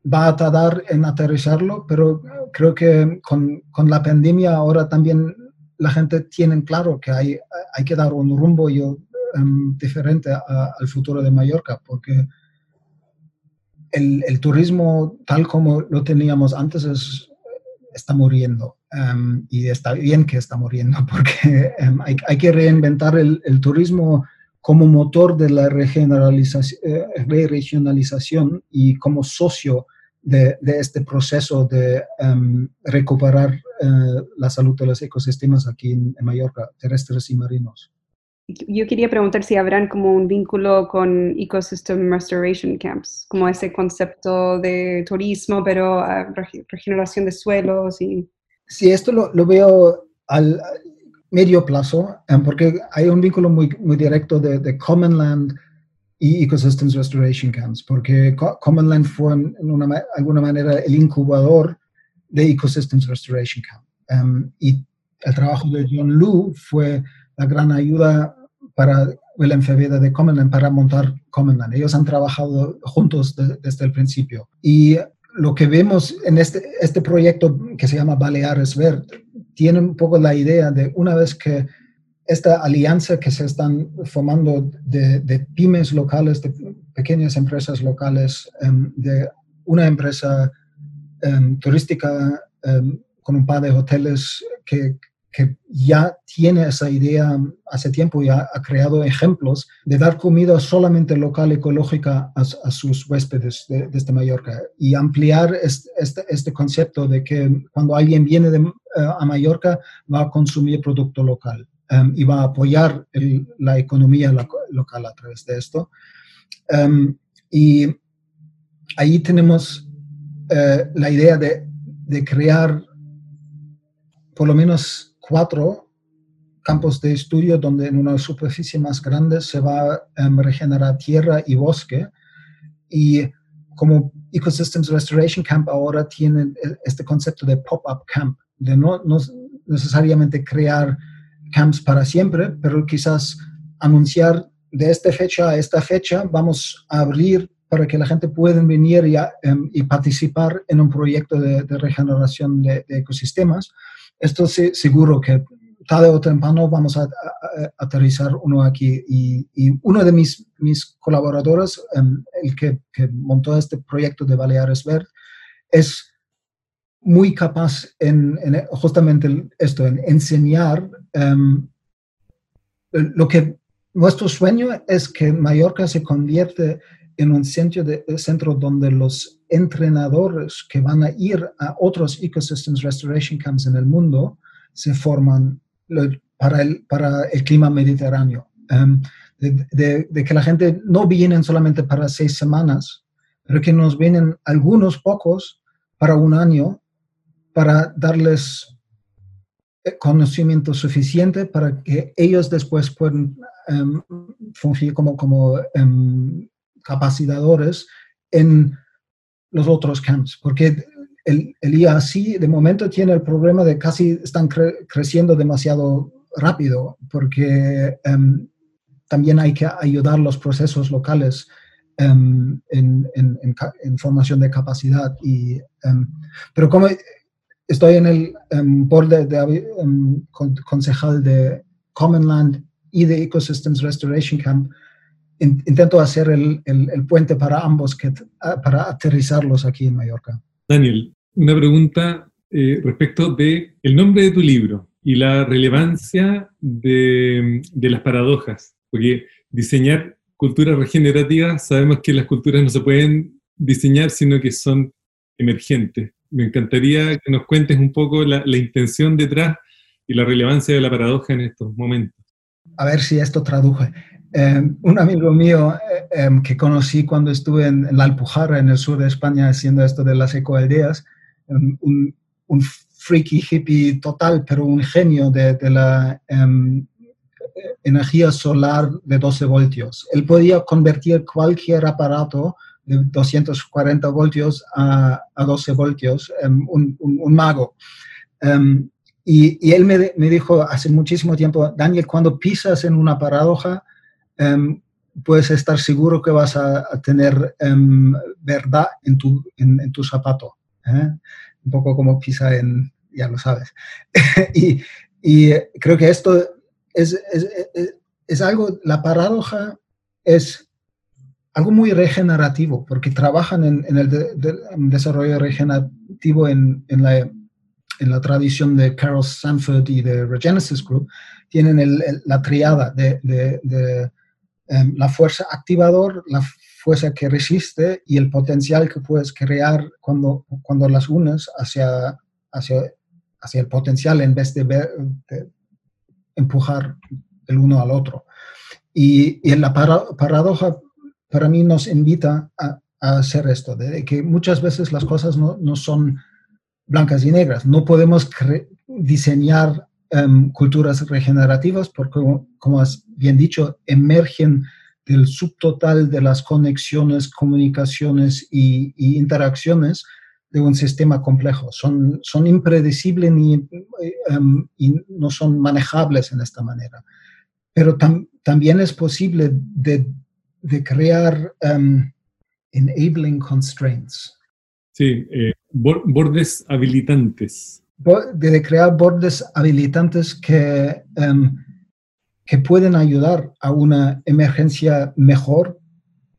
va a tardar en aterrizarlo, pero creo que con, con, la pandemia ahora también la gente tiene claro que hay, hay que dar un rumbo. Yo Em, diferente al futuro de Mallorca, porque el, turismo tal como lo teníamos antes es, está muriendo. Em, y está bien que está muriendo, porque em, hay, que reinventar el, turismo como motor de la eh, regionalización y como socio de, de este proceso de recuperar eh, la salud de los ecosistemas aquí en Mallorca, terrestres y marinos. Yo quería preguntar si habrán como un vínculo con Ecosystem Restoration Camps, como ese concepto de turismo, pero ah, regeneración de suelos y... Sí, esto lo, lo veo al medio plazo, em, porque hay un vínculo muy, muy directo de, de Common Land y Ecosystems Restoration Camps, porque Common Land fue en una, alguna manera el incubador de Ecosystems Restoration Camp. Em, y el trabajo de John Lu fue la gran ayuda para Willem Feveda de Commonland para montar Commonland. Ellos han trabajado juntos desde el principio. Y lo que vemos en este, este proyecto que se llama Baleares Verde tiene un poco la idea de una vez que esta alianza que se están formando de, pymes locales, de pequeñas empresas locales, em, de una empresa em, turística em, con un par de hoteles que, que ya tiene esa idea hace tiempo, ya ha creado ejemplos de dar comida solamente local ecológica a, sus huéspedes de, desde Mallorca y ampliar este, este, concepto de que cuando alguien viene de, eh, a Mallorca va a consumir producto local um, y va a apoyar la economía local a través de esto. Um, y ahí tenemos uh, la idea de, de crear por lo menos cuatro campos de estudio donde en una superficie más grande se va a em, regenerar tierra y bosque. Y como Ecosystems Restoration Camp ahora tienen e, este concepto de pop-up camp, de no, no, necesariamente crear camps para siempre, pero quizás anunciar de esta fecha a esta fecha vamos a abrir para que la gente pueda venir y, em, y participar en un proyecto de, regeneración de, de ecosistemas esto sí, seguro que tarde o temprano vamos a, aterrizar uno aquí. Y, uno de mis, mis colaboradores, em, el que, montó este proyecto de Baleares Verde, es muy capaz en, justamente esto, en enseñar em, lo que nuestro sueño es que Mallorca se convierte en un centro, de, centro donde los entrenadores que van a ir a otros Ecosystems Restoration Camps en el mundo se forman para el, para el clima mediterráneo. Em, de, que la gente no viene solamente para seis semanas, pero que nos vienen algunos pocos para un año para darles eh, conocimiento suficiente para que ellos después puedan um, fungir como, como um, capacitadores en los otros camps, porque el, el IAC de momento tiene el problema de casi están creciendo demasiado rápido, porque em, también hay que ayudar los procesos locales em, en, en, en, formación de capacidad. Y, em, pero como estoy en el borde de, concejal de Common Land y de Ecosystems Restoration Camp, intento hacer el, el, puente para ambos, que, para aterrizarlos aquí en Mallorca. Daniel, una pregunta eh, respecto de el nombre de tu libro y la relevancia de, de las paradojas, porque diseñar culturas regenerativas, sabemos que las culturas no se pueden diseñar, sino que son emergentes. Me encantaría que nos cuentes un poco la, la intención detrás y la relevancia de la paradoja en estos momentos. A ver si esto traduje. Em, un amigo mío eh, em, que conocí cuando estuve en, la Alpujarra, en el sur de España, haciendo esto de las ecoaldeas, um, un, freaky hippie total, pero un genio de, la energía solar de 12 voltios. Él podía convertir cualquier aparato de 240 voltios a, a 12 voltios, un, un, mago. Y, él me, me, dijo hace muchísimo tiempo, Daniel, cuando pisas en una paradoja, Em, puedes estar seguro que vas a, tener em, verdad en tu, en, tu zapato. ¿eh? Un poco como pisa en, ya lo sabes. y, y, creo que esto es, es, es, algo, la paradoja es algo muy regenerativo, porque trabajan en, en el desarrollo regenerativo en, en, la, en la tradición de Carol Sanford y de Regenesis Group, tienen el, la triada de, de Em, la fuerza activador, la fuerza que resiste y el potencial que puedes crear cuando, cuando las unes hacia, hacia, hacia el potencial en vez de, empujar el uno al otro. Y, y la paradoja para mí nos invita a, hacer esto, de que muchas veces las cosas no, no son blancas y negras. No podemos diseñar Em, culturas regenerativas, porque, como has bien dicho, emergen del subtotal de las conexiones, comunicaciones y, interacciones de un sistema complejo. Son, son impredecibles em, y, no son manejables en esta manera. Pero también es posible de, de crear um, enabling constraints. Sí, eh, bordes habilitantes de crear bordes habilitantes que, em, que pueden ayudar a una emergencia mejor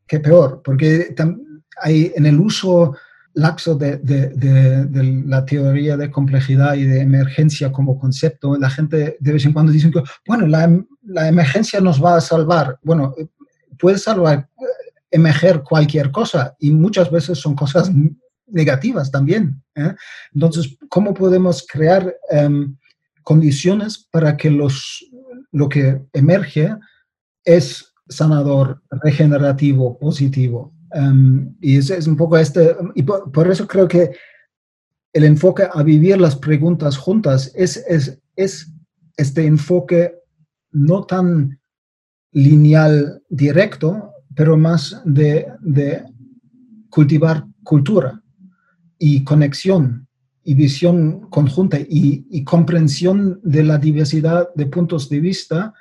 que peor, porque hay en el uso laxo de, la teoría de complejidad y de emergencia como concepto, la gente de vez en cuando dice que, bueno, la, emergencia nos va a salvar. Bueno, puede salvar, emerger cualquier cosa y muchas veces son cosas negativas también. ¿eh? Entonces, ¿cómo podemos crear em, condiciones para que los, lo que emerge es sanador, regenerativo, positivo? Em, y es, es, un poco este, y por, eso creo que el enfoque a vivir las preguntas juntas es, es, es este enfoque no tan lineal directo, pero más de, de cultivar cultura y conexión y visión conjunta y, comprensión de la diversidad de puntos de vista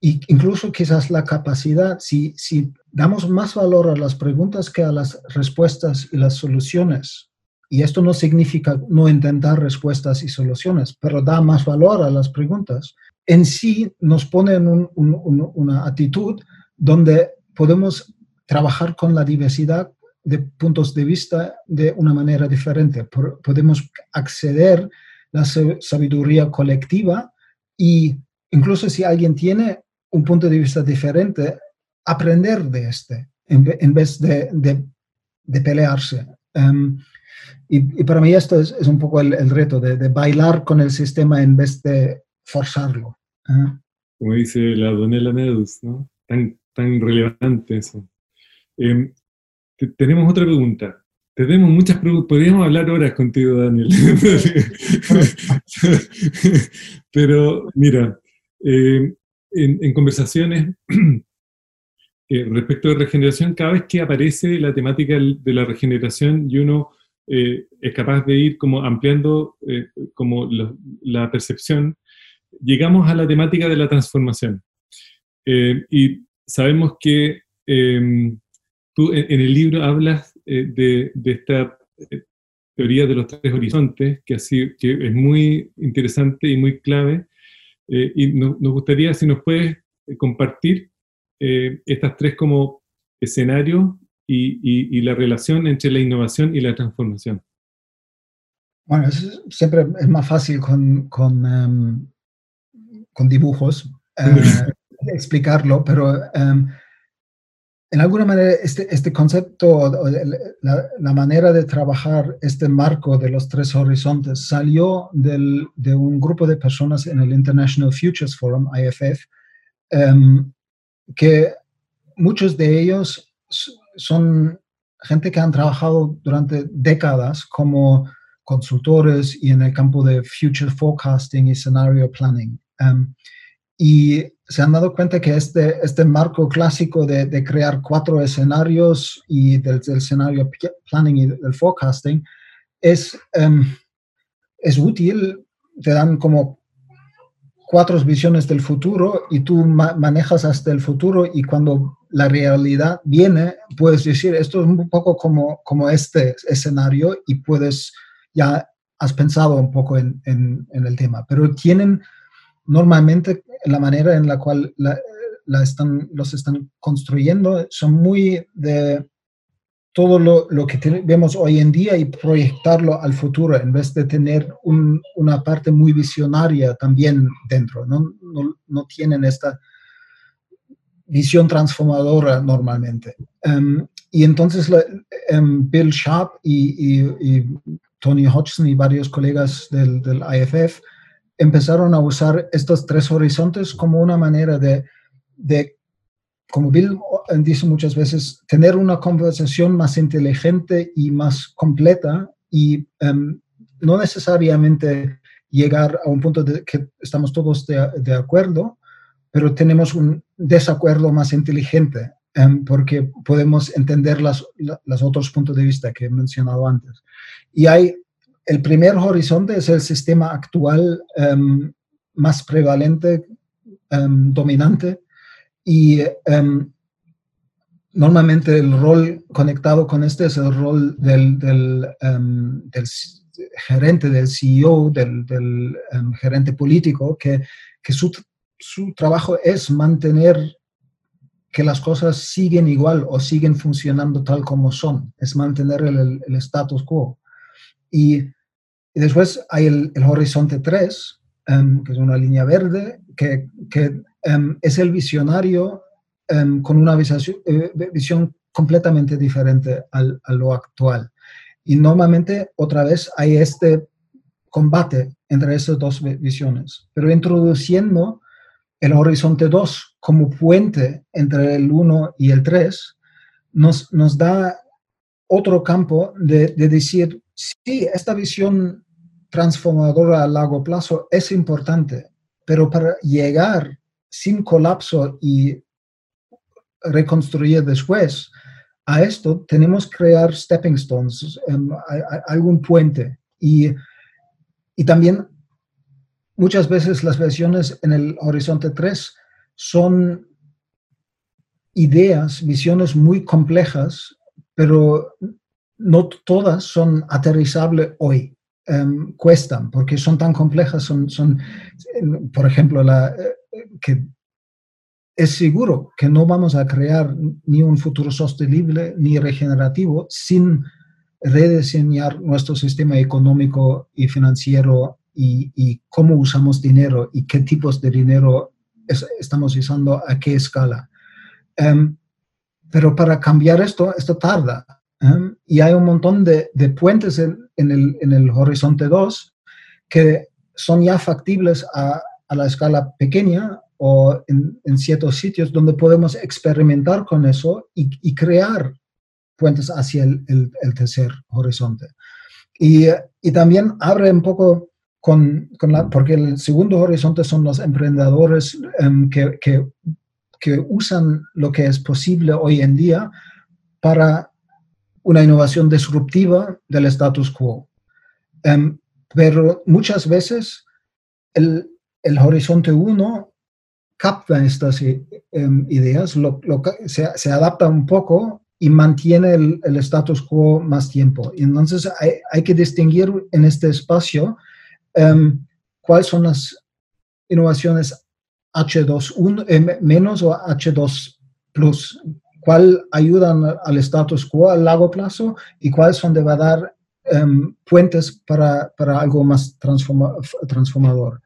e incluso quizás la capacidad, si, si damos más valor a las preguntas que a las respuestas y las soluciones. Y esto no significa no intentar respuestas y soluciones, pero da más valor a las preguntas. En sí nos pone en una actitud donde podemos trabajar con la diversidad de puntos de vista de una manera diferente. podemos acceder a la sabiduría colectiva y incluso si alguien tiene un punto de vista diferente, aprender de este en, vez de, de, pelearse. Em, y, para mí esto es, es un poco el, reto, de, bailar con el sistema en vez de forzarlo. ¿eh? Como dice la Donella Medus. Tan, tan relevante eso. Em, tenemos otra pregunta. Tenemos muchas preguntas, podríamos hablar horas contigo, Daniel. Pero mira, em, en, conversaciones Eh, respecto de regeneración, cada vez que aparece la temática de la regeneración y uno eh, es capaz de ir como ampliando eh, como la percepción, llegamos a la temática de la transformación. y sabemos que em, tú en, el libro hablas de, esta teoría de los tres horizontes, que, así, que es muy interesante y muy clave, y nos gustaría si nos puedes compartir eh, estas tres como escenarios y, la relación entre la innovación y la transformación? Bueno, siempre es más fácil con, con, em, con dibujos eh, explicarlo, pero em, en alguna manera este, este concepto, la, la, manera de trabajar este marco de los tres horizontes salió del, de un grupo de personas en el International Futures Forum, IFF, em, que muchos de ellos son gente que han trabajado durante décadas como consultores y en el campo de future forecasting y scenario planning. Um, y se han dado cuenta que este, este marco clásico de, crear cuatro escenarios y del, escenario planning y del forecasting es, um, es útil, te dan como cuatro visiones del futuro y tú manejas hasta el futuro y cuando la realidad viene, puedes decir, esto es un poco como, como este escenario y puedes, ya has pensado un poco en, en, el tema, pero tienen normalmente la manera en la cual la están, los están construyendo, son muy de todo lo, lo, que vemos hoy en día y proyectarlo al futuro en vez de tener una parte muy visionaria también dentro. No, no, no tienen esta visión transformadora normalmente. Um, y entonces um, Bill Sharp y, y, Tony Hodgson y varios colegas del, del IFF empezaron a usar estos tres horizontes como una manera de, de como Bill dice muchas veces, tener una conversación más inteligente y más completa y em, no necesariamente llegar a un punto de que estamos todos de, acuerdo, pero tenemos un desacuerdo más inteligente em, porque podemos entender las, los otros puntos de vista que he mencionado antes. Y hay, el primer horizonte es el sistema actual em, más prevalente, dominante, y em, normalmente el rol conectado con este es el rol del, gerente, del CEO, del, gerente político, que, su trabajo es mantener que las cosas siguen igual o siguen funcionando tal como son, es mantener el, status quo. Y, después hay el, horizonte 3, em, que es una línea verde, que, em, es el visionario em, con una eh, visión, completamente diferente a lo actual. Y normalmente, otra vez, hay este combate entre esas dos visiones, pero introduciendo el horizonte 2 como puente entre el 1 y el 3 nos, nos da otro campo de, decir, sí, esta visión transformadora a largo plazo es importante, pero para llegar sin colapso y reconstruir después a esto, tenemos que crear stepping stones, em, algún puente. Y, y también muchas veces las versiones en el horizonte 3 son ideas, visiones muy complejas, pero no todas son aterrizables hoy. Em, cuestan porque son tan complejas, son, son por ejemplo, la, eh, que es seguro que no vamos a crear ni un futuro sostenible ni regenerativo sin rediseñar nuestro sistema económico y financiero y, cómo usamos dinero y qué tipos de dinero estamos usando a qué escala. Em, pero para cambiar esto, esto tarda. Y hay un montón de, puentes en, el, horizonte 2 que son ya factibles a, la escala pequeña o en, ciertos sitios donde podemos experimentar con eso y, crear puentes hacia el, tercer horizonte. Y, y, también abre un poco con, la, porque el segundo horizonte son los emprendedores em, que, que, que, usan lo que es posible hoy en día para una innovación disruptiva del status quo. Em, pero muchas veces el, el horizonte 1 capta estas em, ideas, se, adapta un poco y mantiene el, el, status quo más tiempo. Y entonces hay, hay que distinguir en este espacio Em, cuáles son las innovaciones H2 eh, menos o H2 plus, cuál ayudan al status quo a largo plazo y cuáles son de dar um, puentes para, para, algo más transformador.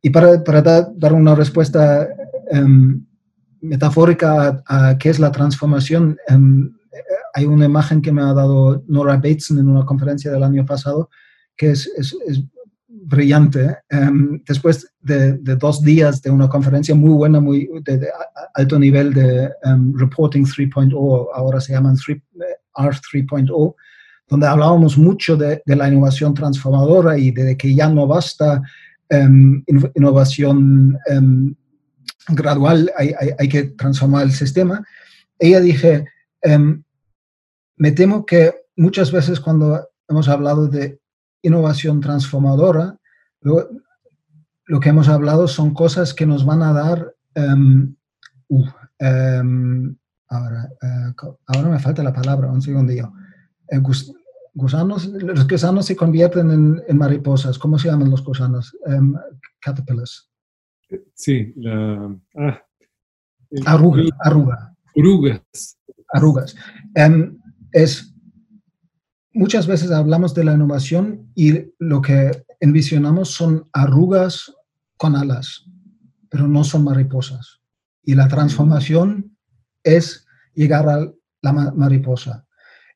Y para, para dar una respuesta um, metafórica a, qué es la transformación, hay una imagen que me ha dado Nora Bateson en una conferencia del año pasado, que es brillante. Em, después de, dos días de una conferencia muy buena, muy de, alto nivel de um, Reporting 3.0, ahora se llaman R 3.0, donde hablábamos mucho de, la innovación transformadora y de que ya no basta um, innovación gradual, hay, hay, que transformar el sistema. Ella dije, me temo que muchas veces cuando hemos hablado de innovación transformadora, lo, lo, que hemos hablado son cosas que nos van a dar... Um, uh, um, ahora, uh, ahora me falta la palabra, un segundillo. Eh, gusanos, los gusanos se convierten en, en, mariposas. ¿Cómo se llaman los gusanos? Um, caterpillars. Sí, la... Ah, Arruga, arruga. Arrugas. Arrugas. es muchas veces hablamos de la innovación y lo que envisionamos son arrugas con alas, pero no son mariposas. Y la transformación es llegar a la mariposa.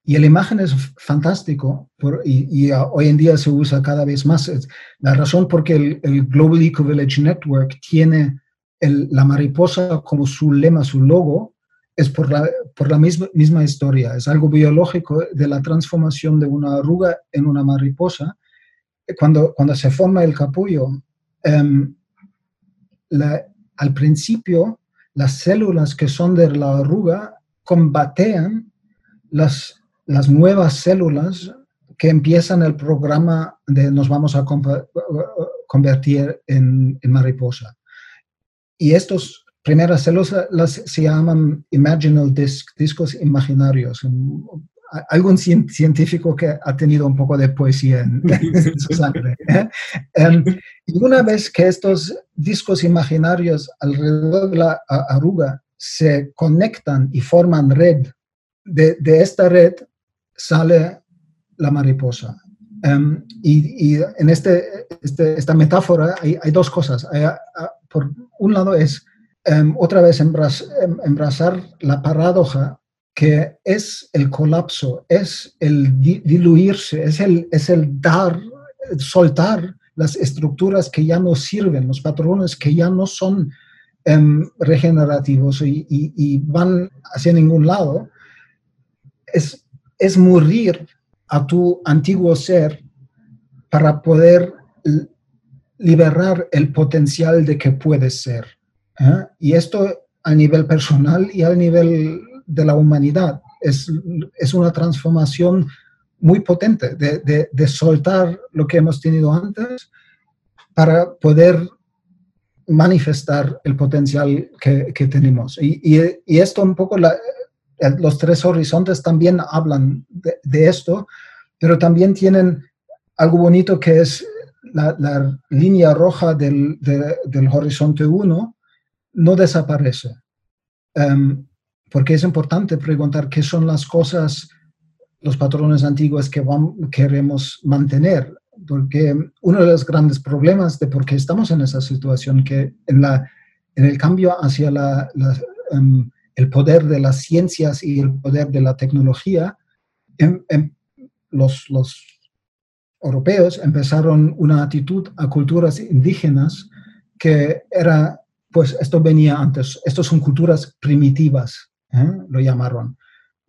Y la imagen es fantástico y, hoy en día se usa cada vez más. La razón por que el, Global Eco Village Network tiene la mariposa como su lema, su logo, es por la, por la misma, misma historia, es algo biológico de la transformación de una arruga en una mariposa. Cuando, cuando se forma el capullo, em, al principio las células que son de la arruga combatean las, las nuevas células que empiezan el programa de nos vamos a convertir en, en mariposa. Y estos primeras células se llaman imaginal disc, discos imaginarios. algún científico que ha tenido un poco de poesía en, su sangre. Em, y una vez que estos discos imaginarios alrededor de la arruga se conectan y forman red, de, esta red sale la mariposa. Em, y, en este, este, esta metáfora hay, dos cosas. por un lado es em, otra vez embrazar la paradoja que es el colapso, es el diluirse, es el, es el dar, soltar las estructuras que ya no sirven, los patrones que ya no son em, regenerativos y, van hacia ningún lado, es, es morir a tu antiguo ser para poder liberar el potencial de que puedes ser. ¿Eh? Y esto a nivel personal y a nivel de la humanidad. Es, es una transformación muy potente de, de, soltar lo que hemos tenido antes para poder manifestar el potencial que, que tenemos. Y, y, esto un poco, los tres horizontes también hablan de, esto, pero también tienen algo bonito que es la, la línea roja del, del horizonte 1, no desaparece. Um, porque es importante preguntar qué son las cosas, los patrones antiguos que queremos mantener, porque uno de los grandes problemas de por qué estamos en esa situación, que en, la, en el cambio hacia la, em, el poder de las ciencias y el poder de la tecnología, em, em, los, los europeos empezaron una actitud a culturas indígenas que era, pues esto venía antes, estos son culturas primitivas, ¿eh? lo llamaron.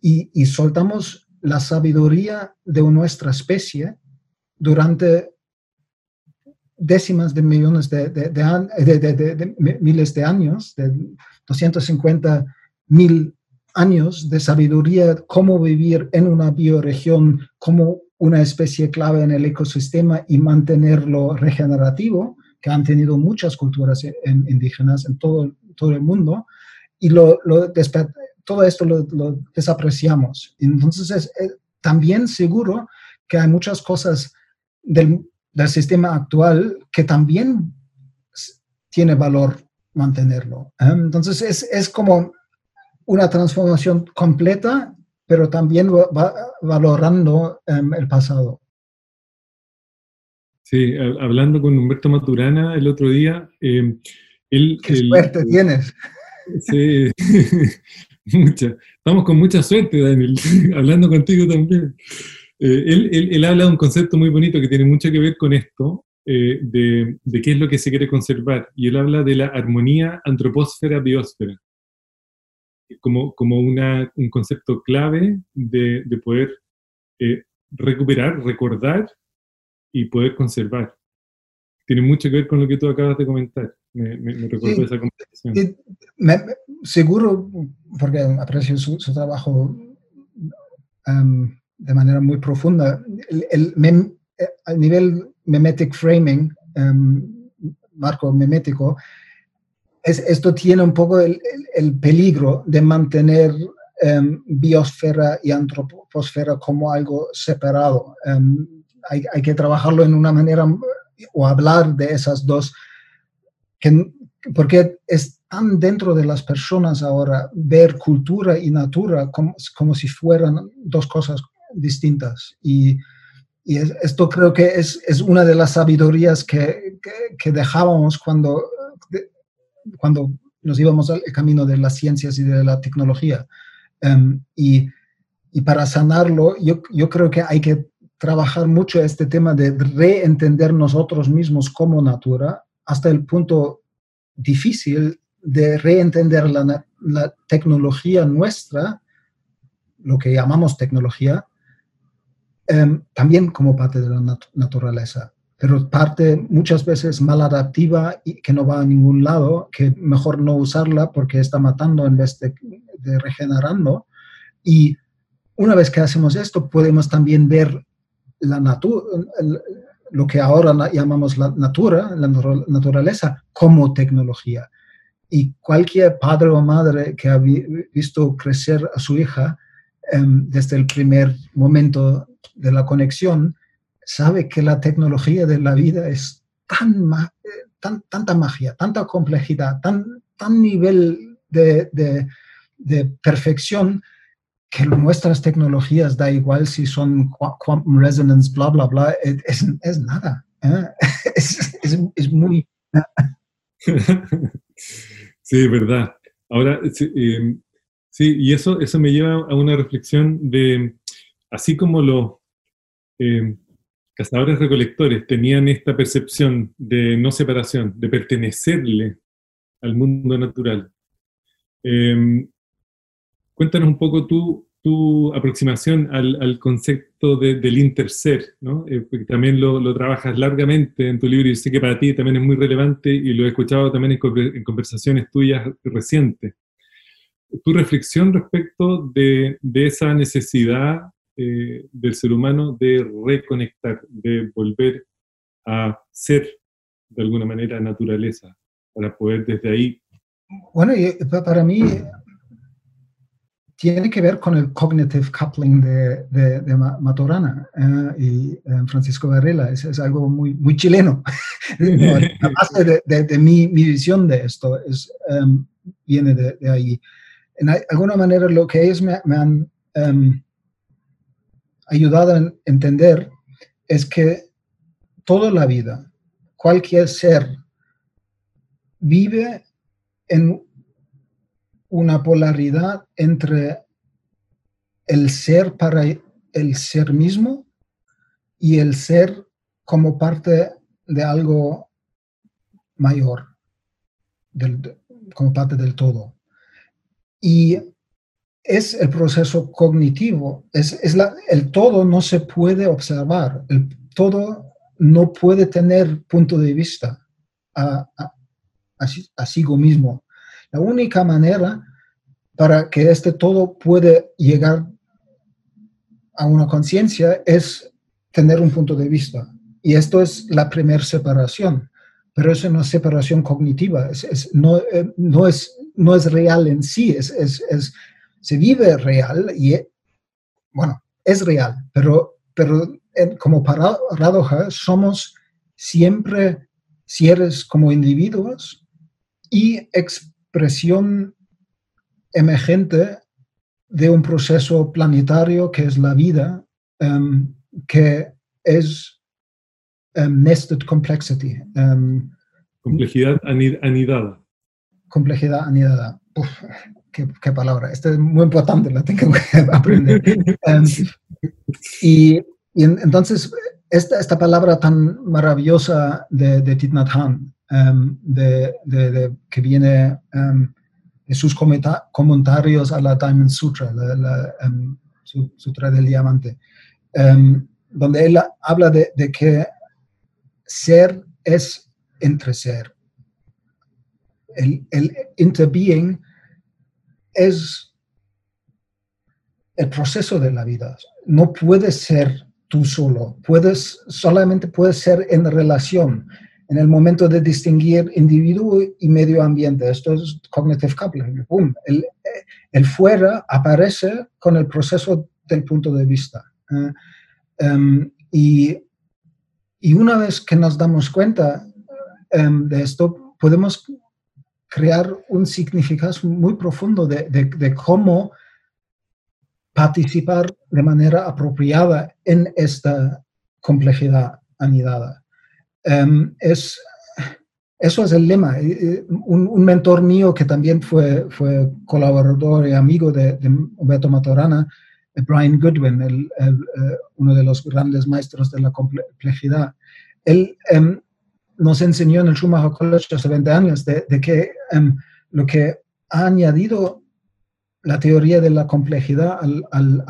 Y, soltamos la sabiduría de nuestra especie durante décimas de millones de, de, miles de años, de 250 mil años de sabiduría, cómo vivir en una bioregión como una especie clave en el ecosistema y mantenerlo regenerativo, que han tenido muchas culturas indígenas en todo, todo el mundo, y lo, todo esto lo, desapreciamos. Entonces, es, también seguro que hay muchas cosas del, sistema actual que también tiene valor mantenerlo. ¿eh? Entonces, es, como una transformación completa, pero también va valorando em, el pasado. Sí, hablando con Humberto Maturana el otro día, eh, él... Qué suerte tienes. Sí, Mucha. Estamos con mucha suerte, Daniel, hablando contigo también. Eh, él, él, habla de un concepto muy bonito que tiene mucho que ver con esto, eh, de, de, qué es lo que se quiere conservar. Y él habla de la armonía antropósfera-biosfera, como, como una, un concepto clave de, de poder eh, recuperar, recordar y poder conservar. Tiene mucho que ver con lo que tú acabas de comentar. Me, me, esa conversación. seguro, porque aprecio su, trabajo em, de manera muy profunda, el, eh, a nivel memetic framing, um, marco memético, es, esto tiene un poco el, el, peligro de mantener em, biosfera y antroposfera como algo separado. Hay, hay, que trabajarlo en una manera o hablar de esas dos porque están dentro de las personas ahora ver cultura y natura como, como si fueran dos cosas distintas. Y, y esto creo que es, es, una de las sabidurías que, que, dejábamos cuando, cuando nos íbamos al camino de las ciencias y de la tecnología. Em, y, y, para sanarlo, yo, yo creo que hay que trabajar mucho este tema de reentender nosotros mismos como natura hasta el punto difícil de reentender la, tecnología nuestra, lo que llamamos tecnología, em, también como parte de la naturaleza, pero parte muchas veces mal adaptiva y que no va a ningún lado, que mejor no usarla porque está matando en vez de, de regenerando. Y una vez que hacemos esto, podemos también ver la natura, lo que ahora llamamos la natura, la naturaleza, como tecnología. Y cualquier padre o madre que ha visto crecer a su hija em, desde el primer momento de la conexión, sabe que la tecnología de la vida es tan, tan tanta magia, tanta complejidad, tan, tan nivel de, de, perfección que nuestras tecnologías, da igual si son quantum resonance, bla, bla, bla, es, es nada. ¿eh? Es, es, es, muy... sí, verdad. Ahora, eh, sí, y eso, eso me lleva a una reflexión de, así como los eh, cazadores recolectores tenían esta percepción de no separación, de pertenecerle al mundo natural. Em, cuéntanos un poco tú, tu aproximación al, concepto del interser, ¿no? Eh, porque también lo, trabajas largamente en tu libro y sé que para ti también es muy relevante y lo he escuchado también en, conversaciones tuyas recientes. Tu reflexión respecto de, esa necesidad eh, del ser humano de reconectar, de volver a ser de alguna manera naturaleza, para poder desde ahí. Bueno, para mí tiene que ver con el cognitive coupling de, de, Maturana eh, y eh, Francisco Varela. Es, es, algo muy, muy chileno. la base de, mi, mi, visión de esto es, em, viene de, ahí. En alguna manera lo que ellos me, han em, ayudado a entender es que toda la vida, cualquier ser, vive en una polaridad entre el ser para el ser mismo y el ser como parte de algo mayor, como parte del todo. Y es el proceso cognitivo, es, el todo no se puede observar, el todo no puede tener punto de vista a, a, sí mismo. La única manera para que este todo puede llegar a una conciencia es tener un punto de vista. Y esto es la primera separación, pero es una separación cognitiva, no, eh, no, es, no es real en sí, es, es, se vive real y, bueno, es real, pero, pero como paradoja somos siempre seres como individuos y expresión emergente de un proceso planetario que es la vida, em, que es em, nested complexity. Em, complejidad anidada. Complejidad anidada. qué, palabra. Esta es muy importante, la tengo que aprender. y, entonces, esta, esta palabra tan maravillosa de, de Thich de, que viene de sus comentarios a la Diamond Sutra, la, um, Sutra del Diamante, um, donde él habla de, que ser es entre ser. El, el interbeing es el proceso de la vida. No puede ser tú solo, puedes, solamente puedes ser en relación en el momento de distinguir individuo y medio ambiente. Esto es cognitive coupling. El, el, fuera aparece con el proceso del punto de vista. Em, y, y, una vez que nos damos cuenta em, de esto, podemos crear un significado muy profundo de, de, de cómo participar de manera apropiada en esta complejidad anidada. Em, es, eso es el lema. Un, mentor mío que también fue, fue colaborador y amigo de, de Humberto Maturana, eh, Brian Goodwin, el, eh, uno de los grandes maestros de la complejidad, él em, nos enseñó en el Schumacher College hace 20 años de, que em, lo que ha añadido la teoría de la complejidad al, al,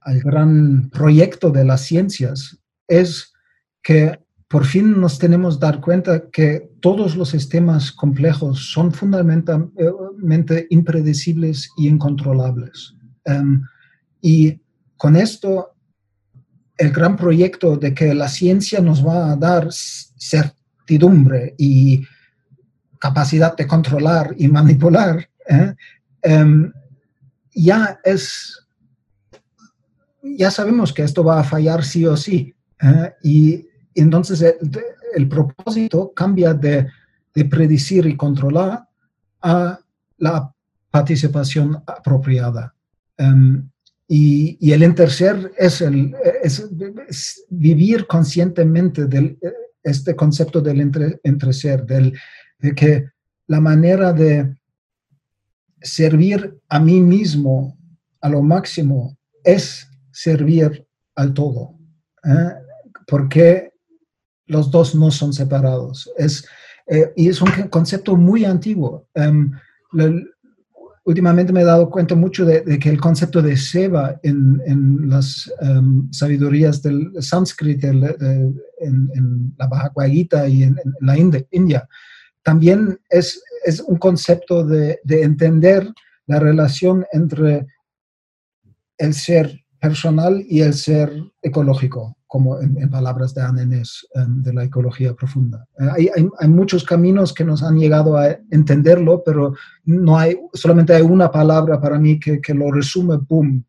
al gran proyecto de las ciencias es que por fin nos tenemos dar cuenta que todos los sistemas complejos son fundamentalmente impredecibles y incontrolables. Em, y con esto, el gran proyecto de que la ciencia nos va a dar certidumbre y capacidad de controlar y manipular, ¿eh? em, ya es, ya sabemos que esto va a fallar sí o sí. ¿eh? y entonces el, propósito cambia de, de, predecir y controlar a la participación apropiada. Em, y, y, el interser es, el, es, vivir conscientemente de este concepto del entre, entreser, del, de que la manera de servir a mí mismo a lo máximo es servir al todo. ¿eh? Porque los dos no son separados. Es, eh, y es un concepto muy antiguo. Em, últimamente me he dado cuenta mucho de, que el concepto de seva en, las em, sabidurías del sánscrito, en, en, la Bhagavad Gita y en, la India, también es, es un concepto de, entender la relación entre el ser personal y el ser ecológico, como en, palabras de Annenes em, de la ecología profunda. Eh, hay, hay, hay, muchos caminos que nos han llegado a entenderlo, pero no hay, solamente hay una palabra para mí que, que lo resume, boom,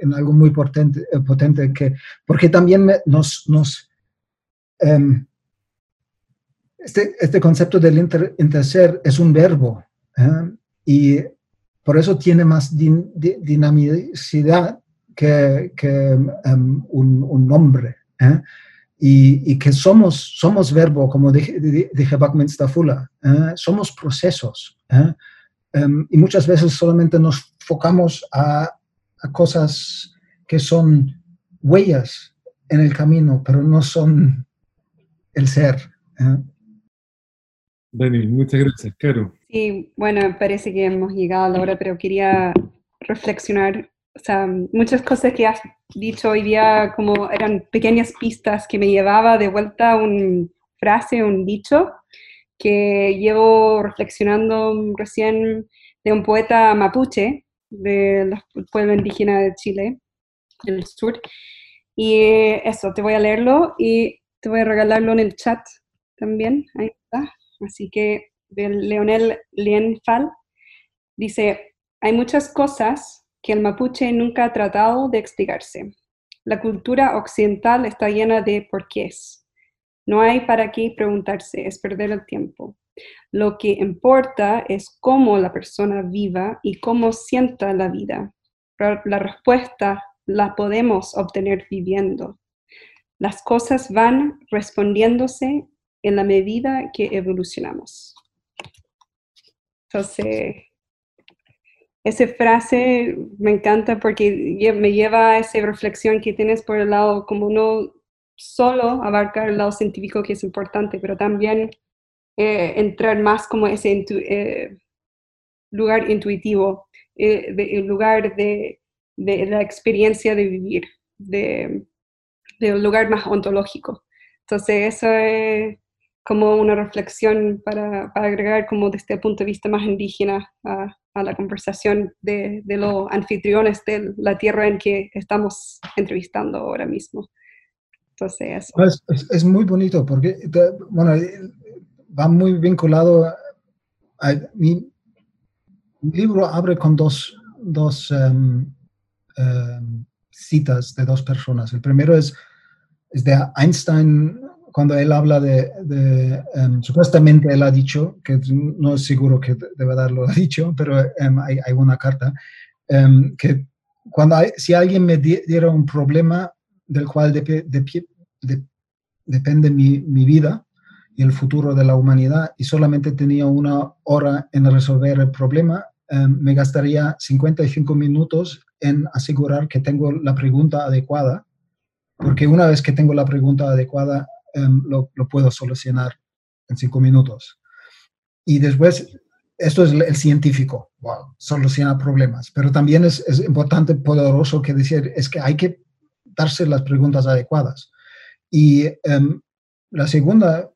en algo muy potente, eh, potente que, porque también nos, nos um, este, este, concepto del inter, interser es un verbo ¿eh? y por eso tiene más din, dinamicidad que, em, un, nombre. ¿eh? Y, que somos, somos verbo, como dije, dije Fula, ¿eh? somos procesos. ¿eh? Em, y muchas veces solamente nos focamos a, cosas que son huellas en el camino, pero no son el ser. Dani, muchas gracias, Caro. Sí, bueno, parece que hemos llegado a la hora, pero quería reflexionar muchas cosas que has dicho hoy día como eran pequeñas pistas que me llevaba de vuelta una frase, un dicho que llevo reflexionando recién de un poeta mapuche del pueblo indígena de Chile, del sur. Y eso, te voy a leerlo y te voy a regalarlo en el chat también. Ahí está. Así que de Leonel Lienfal dice, hay muchas cosas que el mapuche nunca ha tratado de explicarse. La cultura occidental está llena de porqués. No hay para qué preguntarse, es perder el tiempo. Lo que importa es cómo la persona viva y cómo sienta la vida. La respuesta la podemos obtener viviendo. Las cosas van respondiéndose en la medida que evolucionamos. Entonces, esa frase me encanta porque me lleva a esa reflexión que tienes por el lado, como no solo abarcar el lado científico que es importante, pero también eh, entrar más como ese eh, lugar intuitivo, eh, el lugar de, de, la experiencia de vivir, de, de, lugar más ontológico. Entonces, eso es como una reflexión para, para agregar como desde el punto de vista más indígena a, a la conversación de, de, los anfitriones de la tierra en que estamos entrevistando ahora mismo. Entonces, es, es, muy bonito porque, bueno, va muy vinculado a, mi, libro abre con dos, dos em, em, citas de dos personas. El primero es, es de Einstein cuando él habla de, em, supuestamente él ha dicho, que no es seguro que de verdad lo ha dicho, pero em, hay, hay, una carta, em, que cuando si alguien me diera un problema del cual de, depende mi, mi, vida y el futuro de la humanidad y solamente tenía una hora en resolver el problema, me gastaría 55 minutos en asegurar que tengo la pregunta adecuada, porque una vez que tengo la pregunta adecuada, Em, lo, puedo solucionar en cinco minutos. Y después, esto es el científico, wow, soluciona problemas, pero también es, importante, poderoso que decir, es que hay que darse las preguntas adecuadas. Y em, la segunda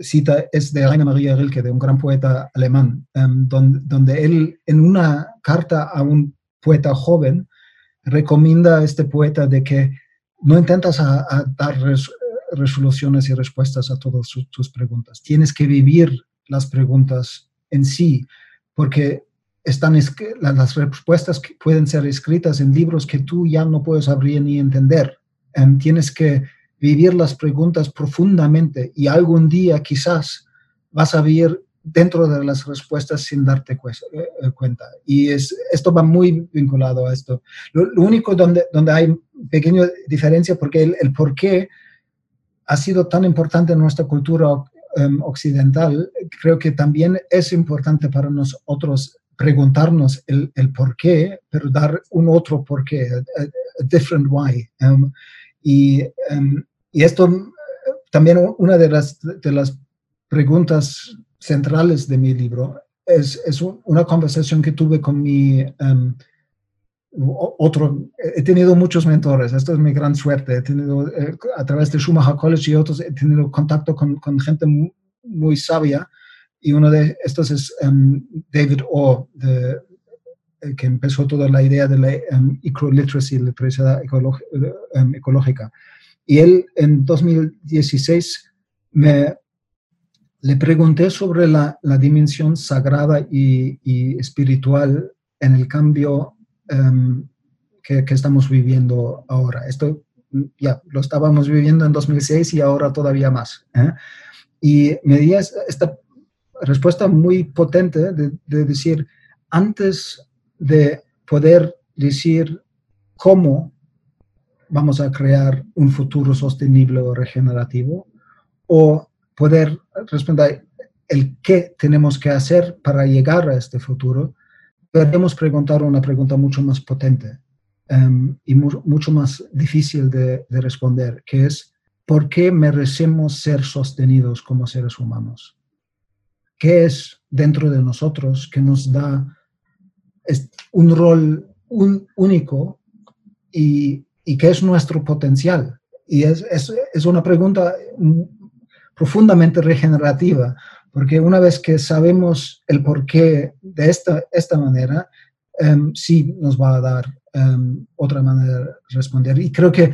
cita es de Rainer Maria Rilke, de un gran poeta alemán, em, donde, donde, él en una carta a un poeta joven recomienda a este poeta de que no intentas a, dar resoluciones y respuestas a todas tus preguntas. Tienes que vivir las preguntas en sí, porque están las respuestas que pueden ser escritas en libros que tú ya no puedes abrir ni entender. Em, tienes que vivir las preguntas profundamente y algún día quizás vas a vivir dentro de las respuestas sin darte eh, eh, cuenta. Y es, esto va muy vinculado a esto. Lo, único donde, donde hay pequeña diferencia, porque el, el por qué ha sido tan importante en nuestra cultura em, occidental, creo que también es importante para nosotros preguntarnos el, el por qué, pero dar un otro por qué, a, different why. Em, y, em, y, esto también una de las, de las preguntas centrales de mi libro es, es una conversación que tuve con mi otro, he tenido muchos mentores, esto es mi gran suerte, he tenido eh, a través de Schumacher College y otros, he tenido contacto con, con gente muy, sabia y uno de estos es um, David O, de, eh, que empezó toda la idea de la um, eco-literacy, literacia um, ecológica. Y él en 2016 me, le pregunté sobre la, la dimensión sagrada y, y espiritual en el cambio Em, que, estamos viviendo ahora. Esto ya lo estábamos viviendo en 2006 y ahora todavía más. ¿eh? Y me di esta respuesta muy potente de, decir, antes de poder decir cómo vamos a crear un futuro sostenible o regenerativo, o poder responder el qué tenemos que hacer para llegar a este futuro, Podemos preguntar una pregunta mucho más potente em, y mucho más difícil de, responder, que es, ¿por qué merecemos ser sostenidos como seres humanos? ¿Qué es dentro de nosotros que nos da un rol único y, y qué es nuestro potencial? Y es, es una pregunta profundamente regenerativa, porque una vez que sabemos el porqué de esta, esta manera, em, sí nos va a dar um, otra manera de responder. Y creo que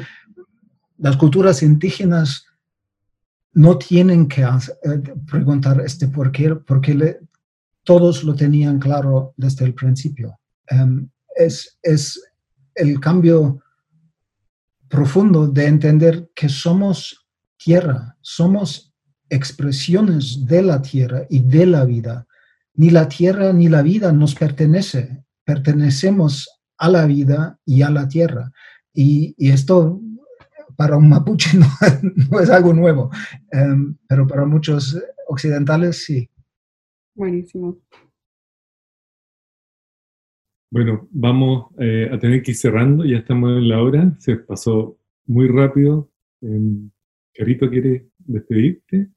las culturas indígenas no tienen que eh, preguntar este por qué, porque todos lo tenían claro desde el principio. Em, es, es el cambio profundo de entender que somos tierra, somos expresiones de la tierra y de la vida. Ni la tierra ni la vida nos pertenece, pertenecemos a la vida y a la tierra. Y, esto para un mapuche no, es algo nuevo, em, pero para muchos occidentales sí. Buenísimo. Bueno, vamos eh, a tener que ir cerrando, ya estamos en la hora, se pasó muy rápido. Eh, Carito, ¿quieres despedirte?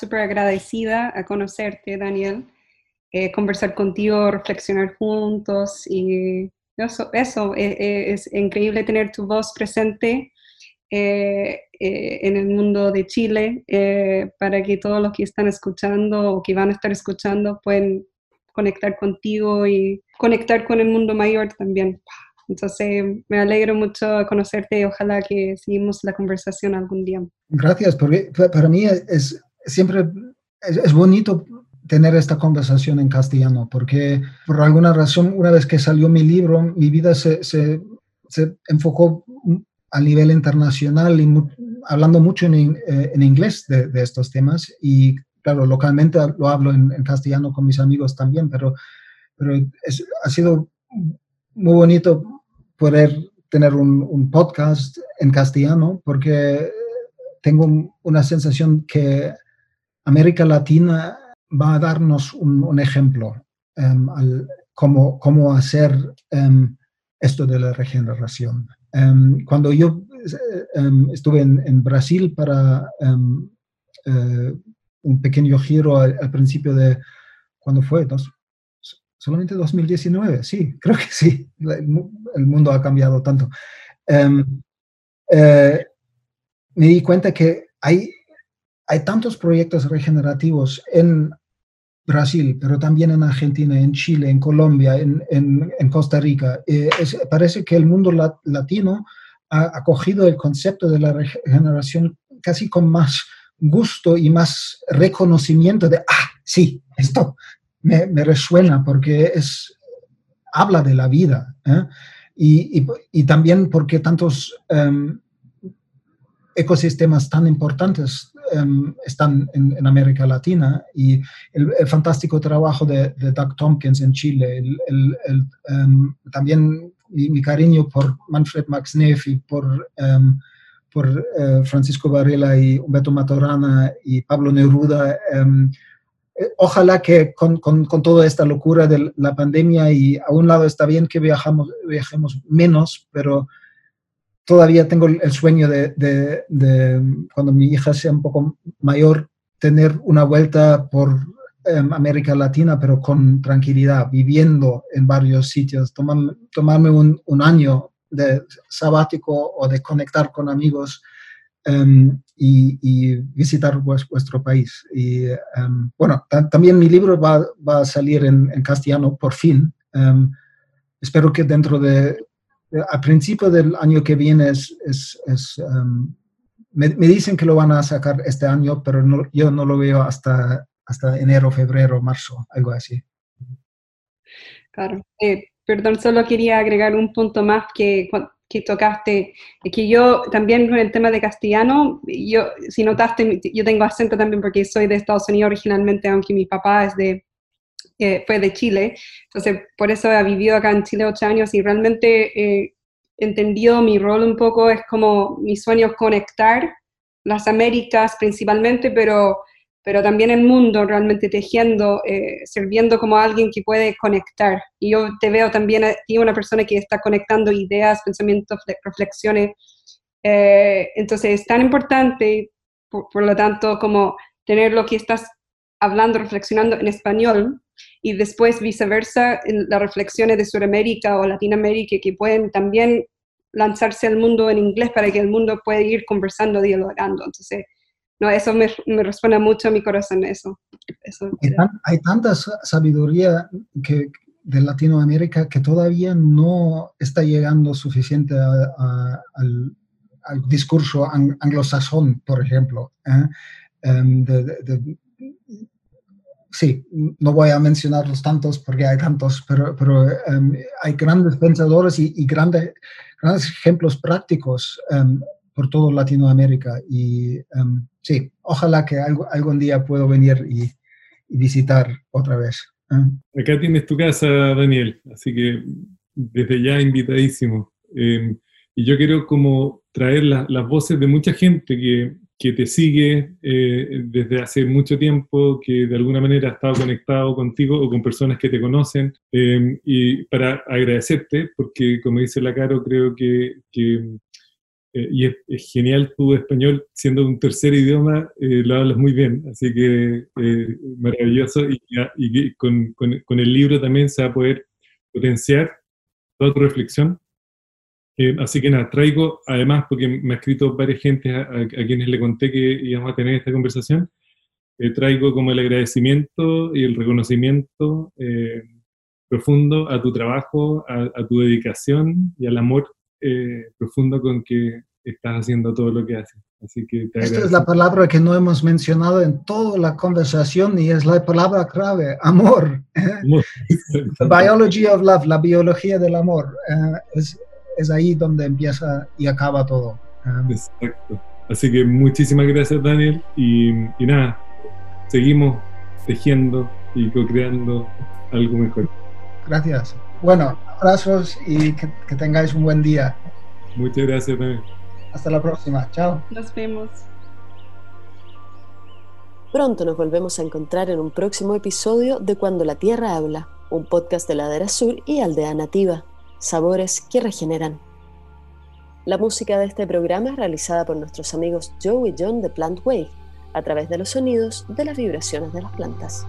Súper agradecida a conocerte, Daniel, eh, conversar contigo, reflexionar juntos y eso, eso eh, eh, es increíble tener tu voz presente en el mundo de Chile para que todos los que están escuchando o que van a estar escuchando pueden conectar contigo y conectar con el mundo mayor también. Entonces, me alegro mucho conocerte y ojalá que seguimos la conversación algún día. Gracias, porque para mí es siempre es, bonito tener esta conversación en castellano, porque por alguna razón, una vez que salió mi libro, mi vida se, se, enfocó a nivel internacional y hablando mucho en, eh, en inglés de, estos temas. Y claro, localmente lo hablo en, castellano con mis amigos también, pero, pero ha sido muy bonito poder tener un, podcast en castellano porque tengo una sensación que América Latina va a darnos un, ejemplo al, cómo, cómo, hacer um, esto de la regeneración. Um, cuando yo estuve en, Brasil para uh, un pequeño giro al, principio de, ¿cuándo fue? Solamente 2019, sí, creo que sí, el, mundo ha cambiado tanto. Uh, me di cuenta que hay hay tantos proyectos regenerativos en Brasil, pero también en Argentina, en Chile, en Colombia, en, Costa Rica. Eh, parece que el mundo latino ha, acogido el concepto de la regeneración casi con más gusto y más reconocimiento de, ah, sí, esto me, resuena porque es, habla de la vida. ¿eh? Y, y, también porque tantos em, ecosistemas tan importantes em, están en, América Latina y el, fantástico trabajo de, Doug Tompkins en Chile, el, em, también mi, cariño por Manfred Max Neff y por, por eh, Francisco Varela y Humberto Maturana y Pablo Neruda eh, ojalá que con, con, con, toda esta locura de la pandemia y a un lado está bien que viajamos, viajemos menos, pero todavía tengo el sueño de, cuando mi hija sea un poco mayor, tener una vuelta por em, América Latina, pero con tranquilidad, viviendo en varios sitios, tomarme un, año de sabático o de conectar con amigos Em, y, visitar vuestro país. Y em, bueno, también mi libro va, a salir en, castellano por fin. Espero que dentro de, a principio del año que viene es, es, me, me, dicen que lo van a sacar este año, pero no, yo no lo veo hasta, hasta enero, febrero, marzo, algo así. Claro. Eh, perdón, solo quería agregar un punto más que que tocaste, es que yo también con el tema de castellano, yo, si notaste, yo tengo acento también porque soy de Estados Unidos originalmente, aunque mi papá es de, eh, fue de Chile, entonces por eso he vivido acá en Chile ocho años y realmente he entendido mi rol un poco, es como mi sueño conectar las Américas principalmente, pero pero también el mundo realmente tejiendo, eh, sirviendo como alguien que puede conectar. Y yo te veo también a una persona que está conectando ideas, pensamientos, reflexiones. Eh, entonces es tan importante, por, lo tanto, como tener lo que estás hablando, reflexionando en español y después viceversa, en las reflexiones de Sudamérica o Latinoamérica que pueden también lanzarse al mundo en inglés para que el mundo pueda ir conversando, dialogando. Entonces, no, eso me, me responde mucho a mi corazón, eso. hay, tanta sabiduría que, de Latinoamérica que todavía no está llegando suficiente al, discurso anglosajón, por ejemplo. ¿eh? Em, sí, no voy a mencionar los tantos porque hay tantos, pero, pero em, hay grandes pensadores y, grandes, grandes ejemplos prácticos em, por todo Latinoamérica. Y em, sí, ojalá que algún día puedo venir y, visitar otra vez. ¿eh? Acá tienes tu casa, Daniel, así que desde ya invitadísimo. Em, y yo quiero como traer las voces de mucha gente que, que te sigue eh, desde hace mucho tiempo, que de alguna manera ha estado conectado contigo o con personas que te conocen, em, y para agradecerte, porque como dice la Caro, creo que, eh, y es, genial tu español, siendo un tercer idioma, eh, lo hablas muy bien, así que maravilloso. Y, con, el libro también se va a poder potenciar toda tu reflexión. Así que nada, traigo, además, porque me ha escrito varias gente a, a, quienes le conté que íbamos a tener esta conversación, traigo como el agradecimiento y el reconocimiento profundo a tu trabajo, a, a tu dedicación y al amor eh, profundo con que estás haciendo todo lo que haces. Así que Esta es la palabra que no hemos mencionado en toda la conversación y es la palabra clave, amor. The biology of love, la biología del amor. Eh, es, es, ahí donde empieza y acaba todo. Eh, Exacto. Así que muchísimas gracias, Daniel. Y, y nada, seguimos tejiendo y co-creando algo mejor. Gracias. Bueno, abrazos y que, tengáis un buen día. Muchas gracias Hasta la próxima. Chao. Nos vemos. Pronto nos volvemos a encontrar en un próximo episodio de Cuando la Tierra habla, un podcast de Ladera Sur y Aldea Nativa, sabores que regeneran. La música de este programa es realizada por nuestros amigos Joe y John de Plant Wave, a través de los sonidos de las vibraciones de las plantas.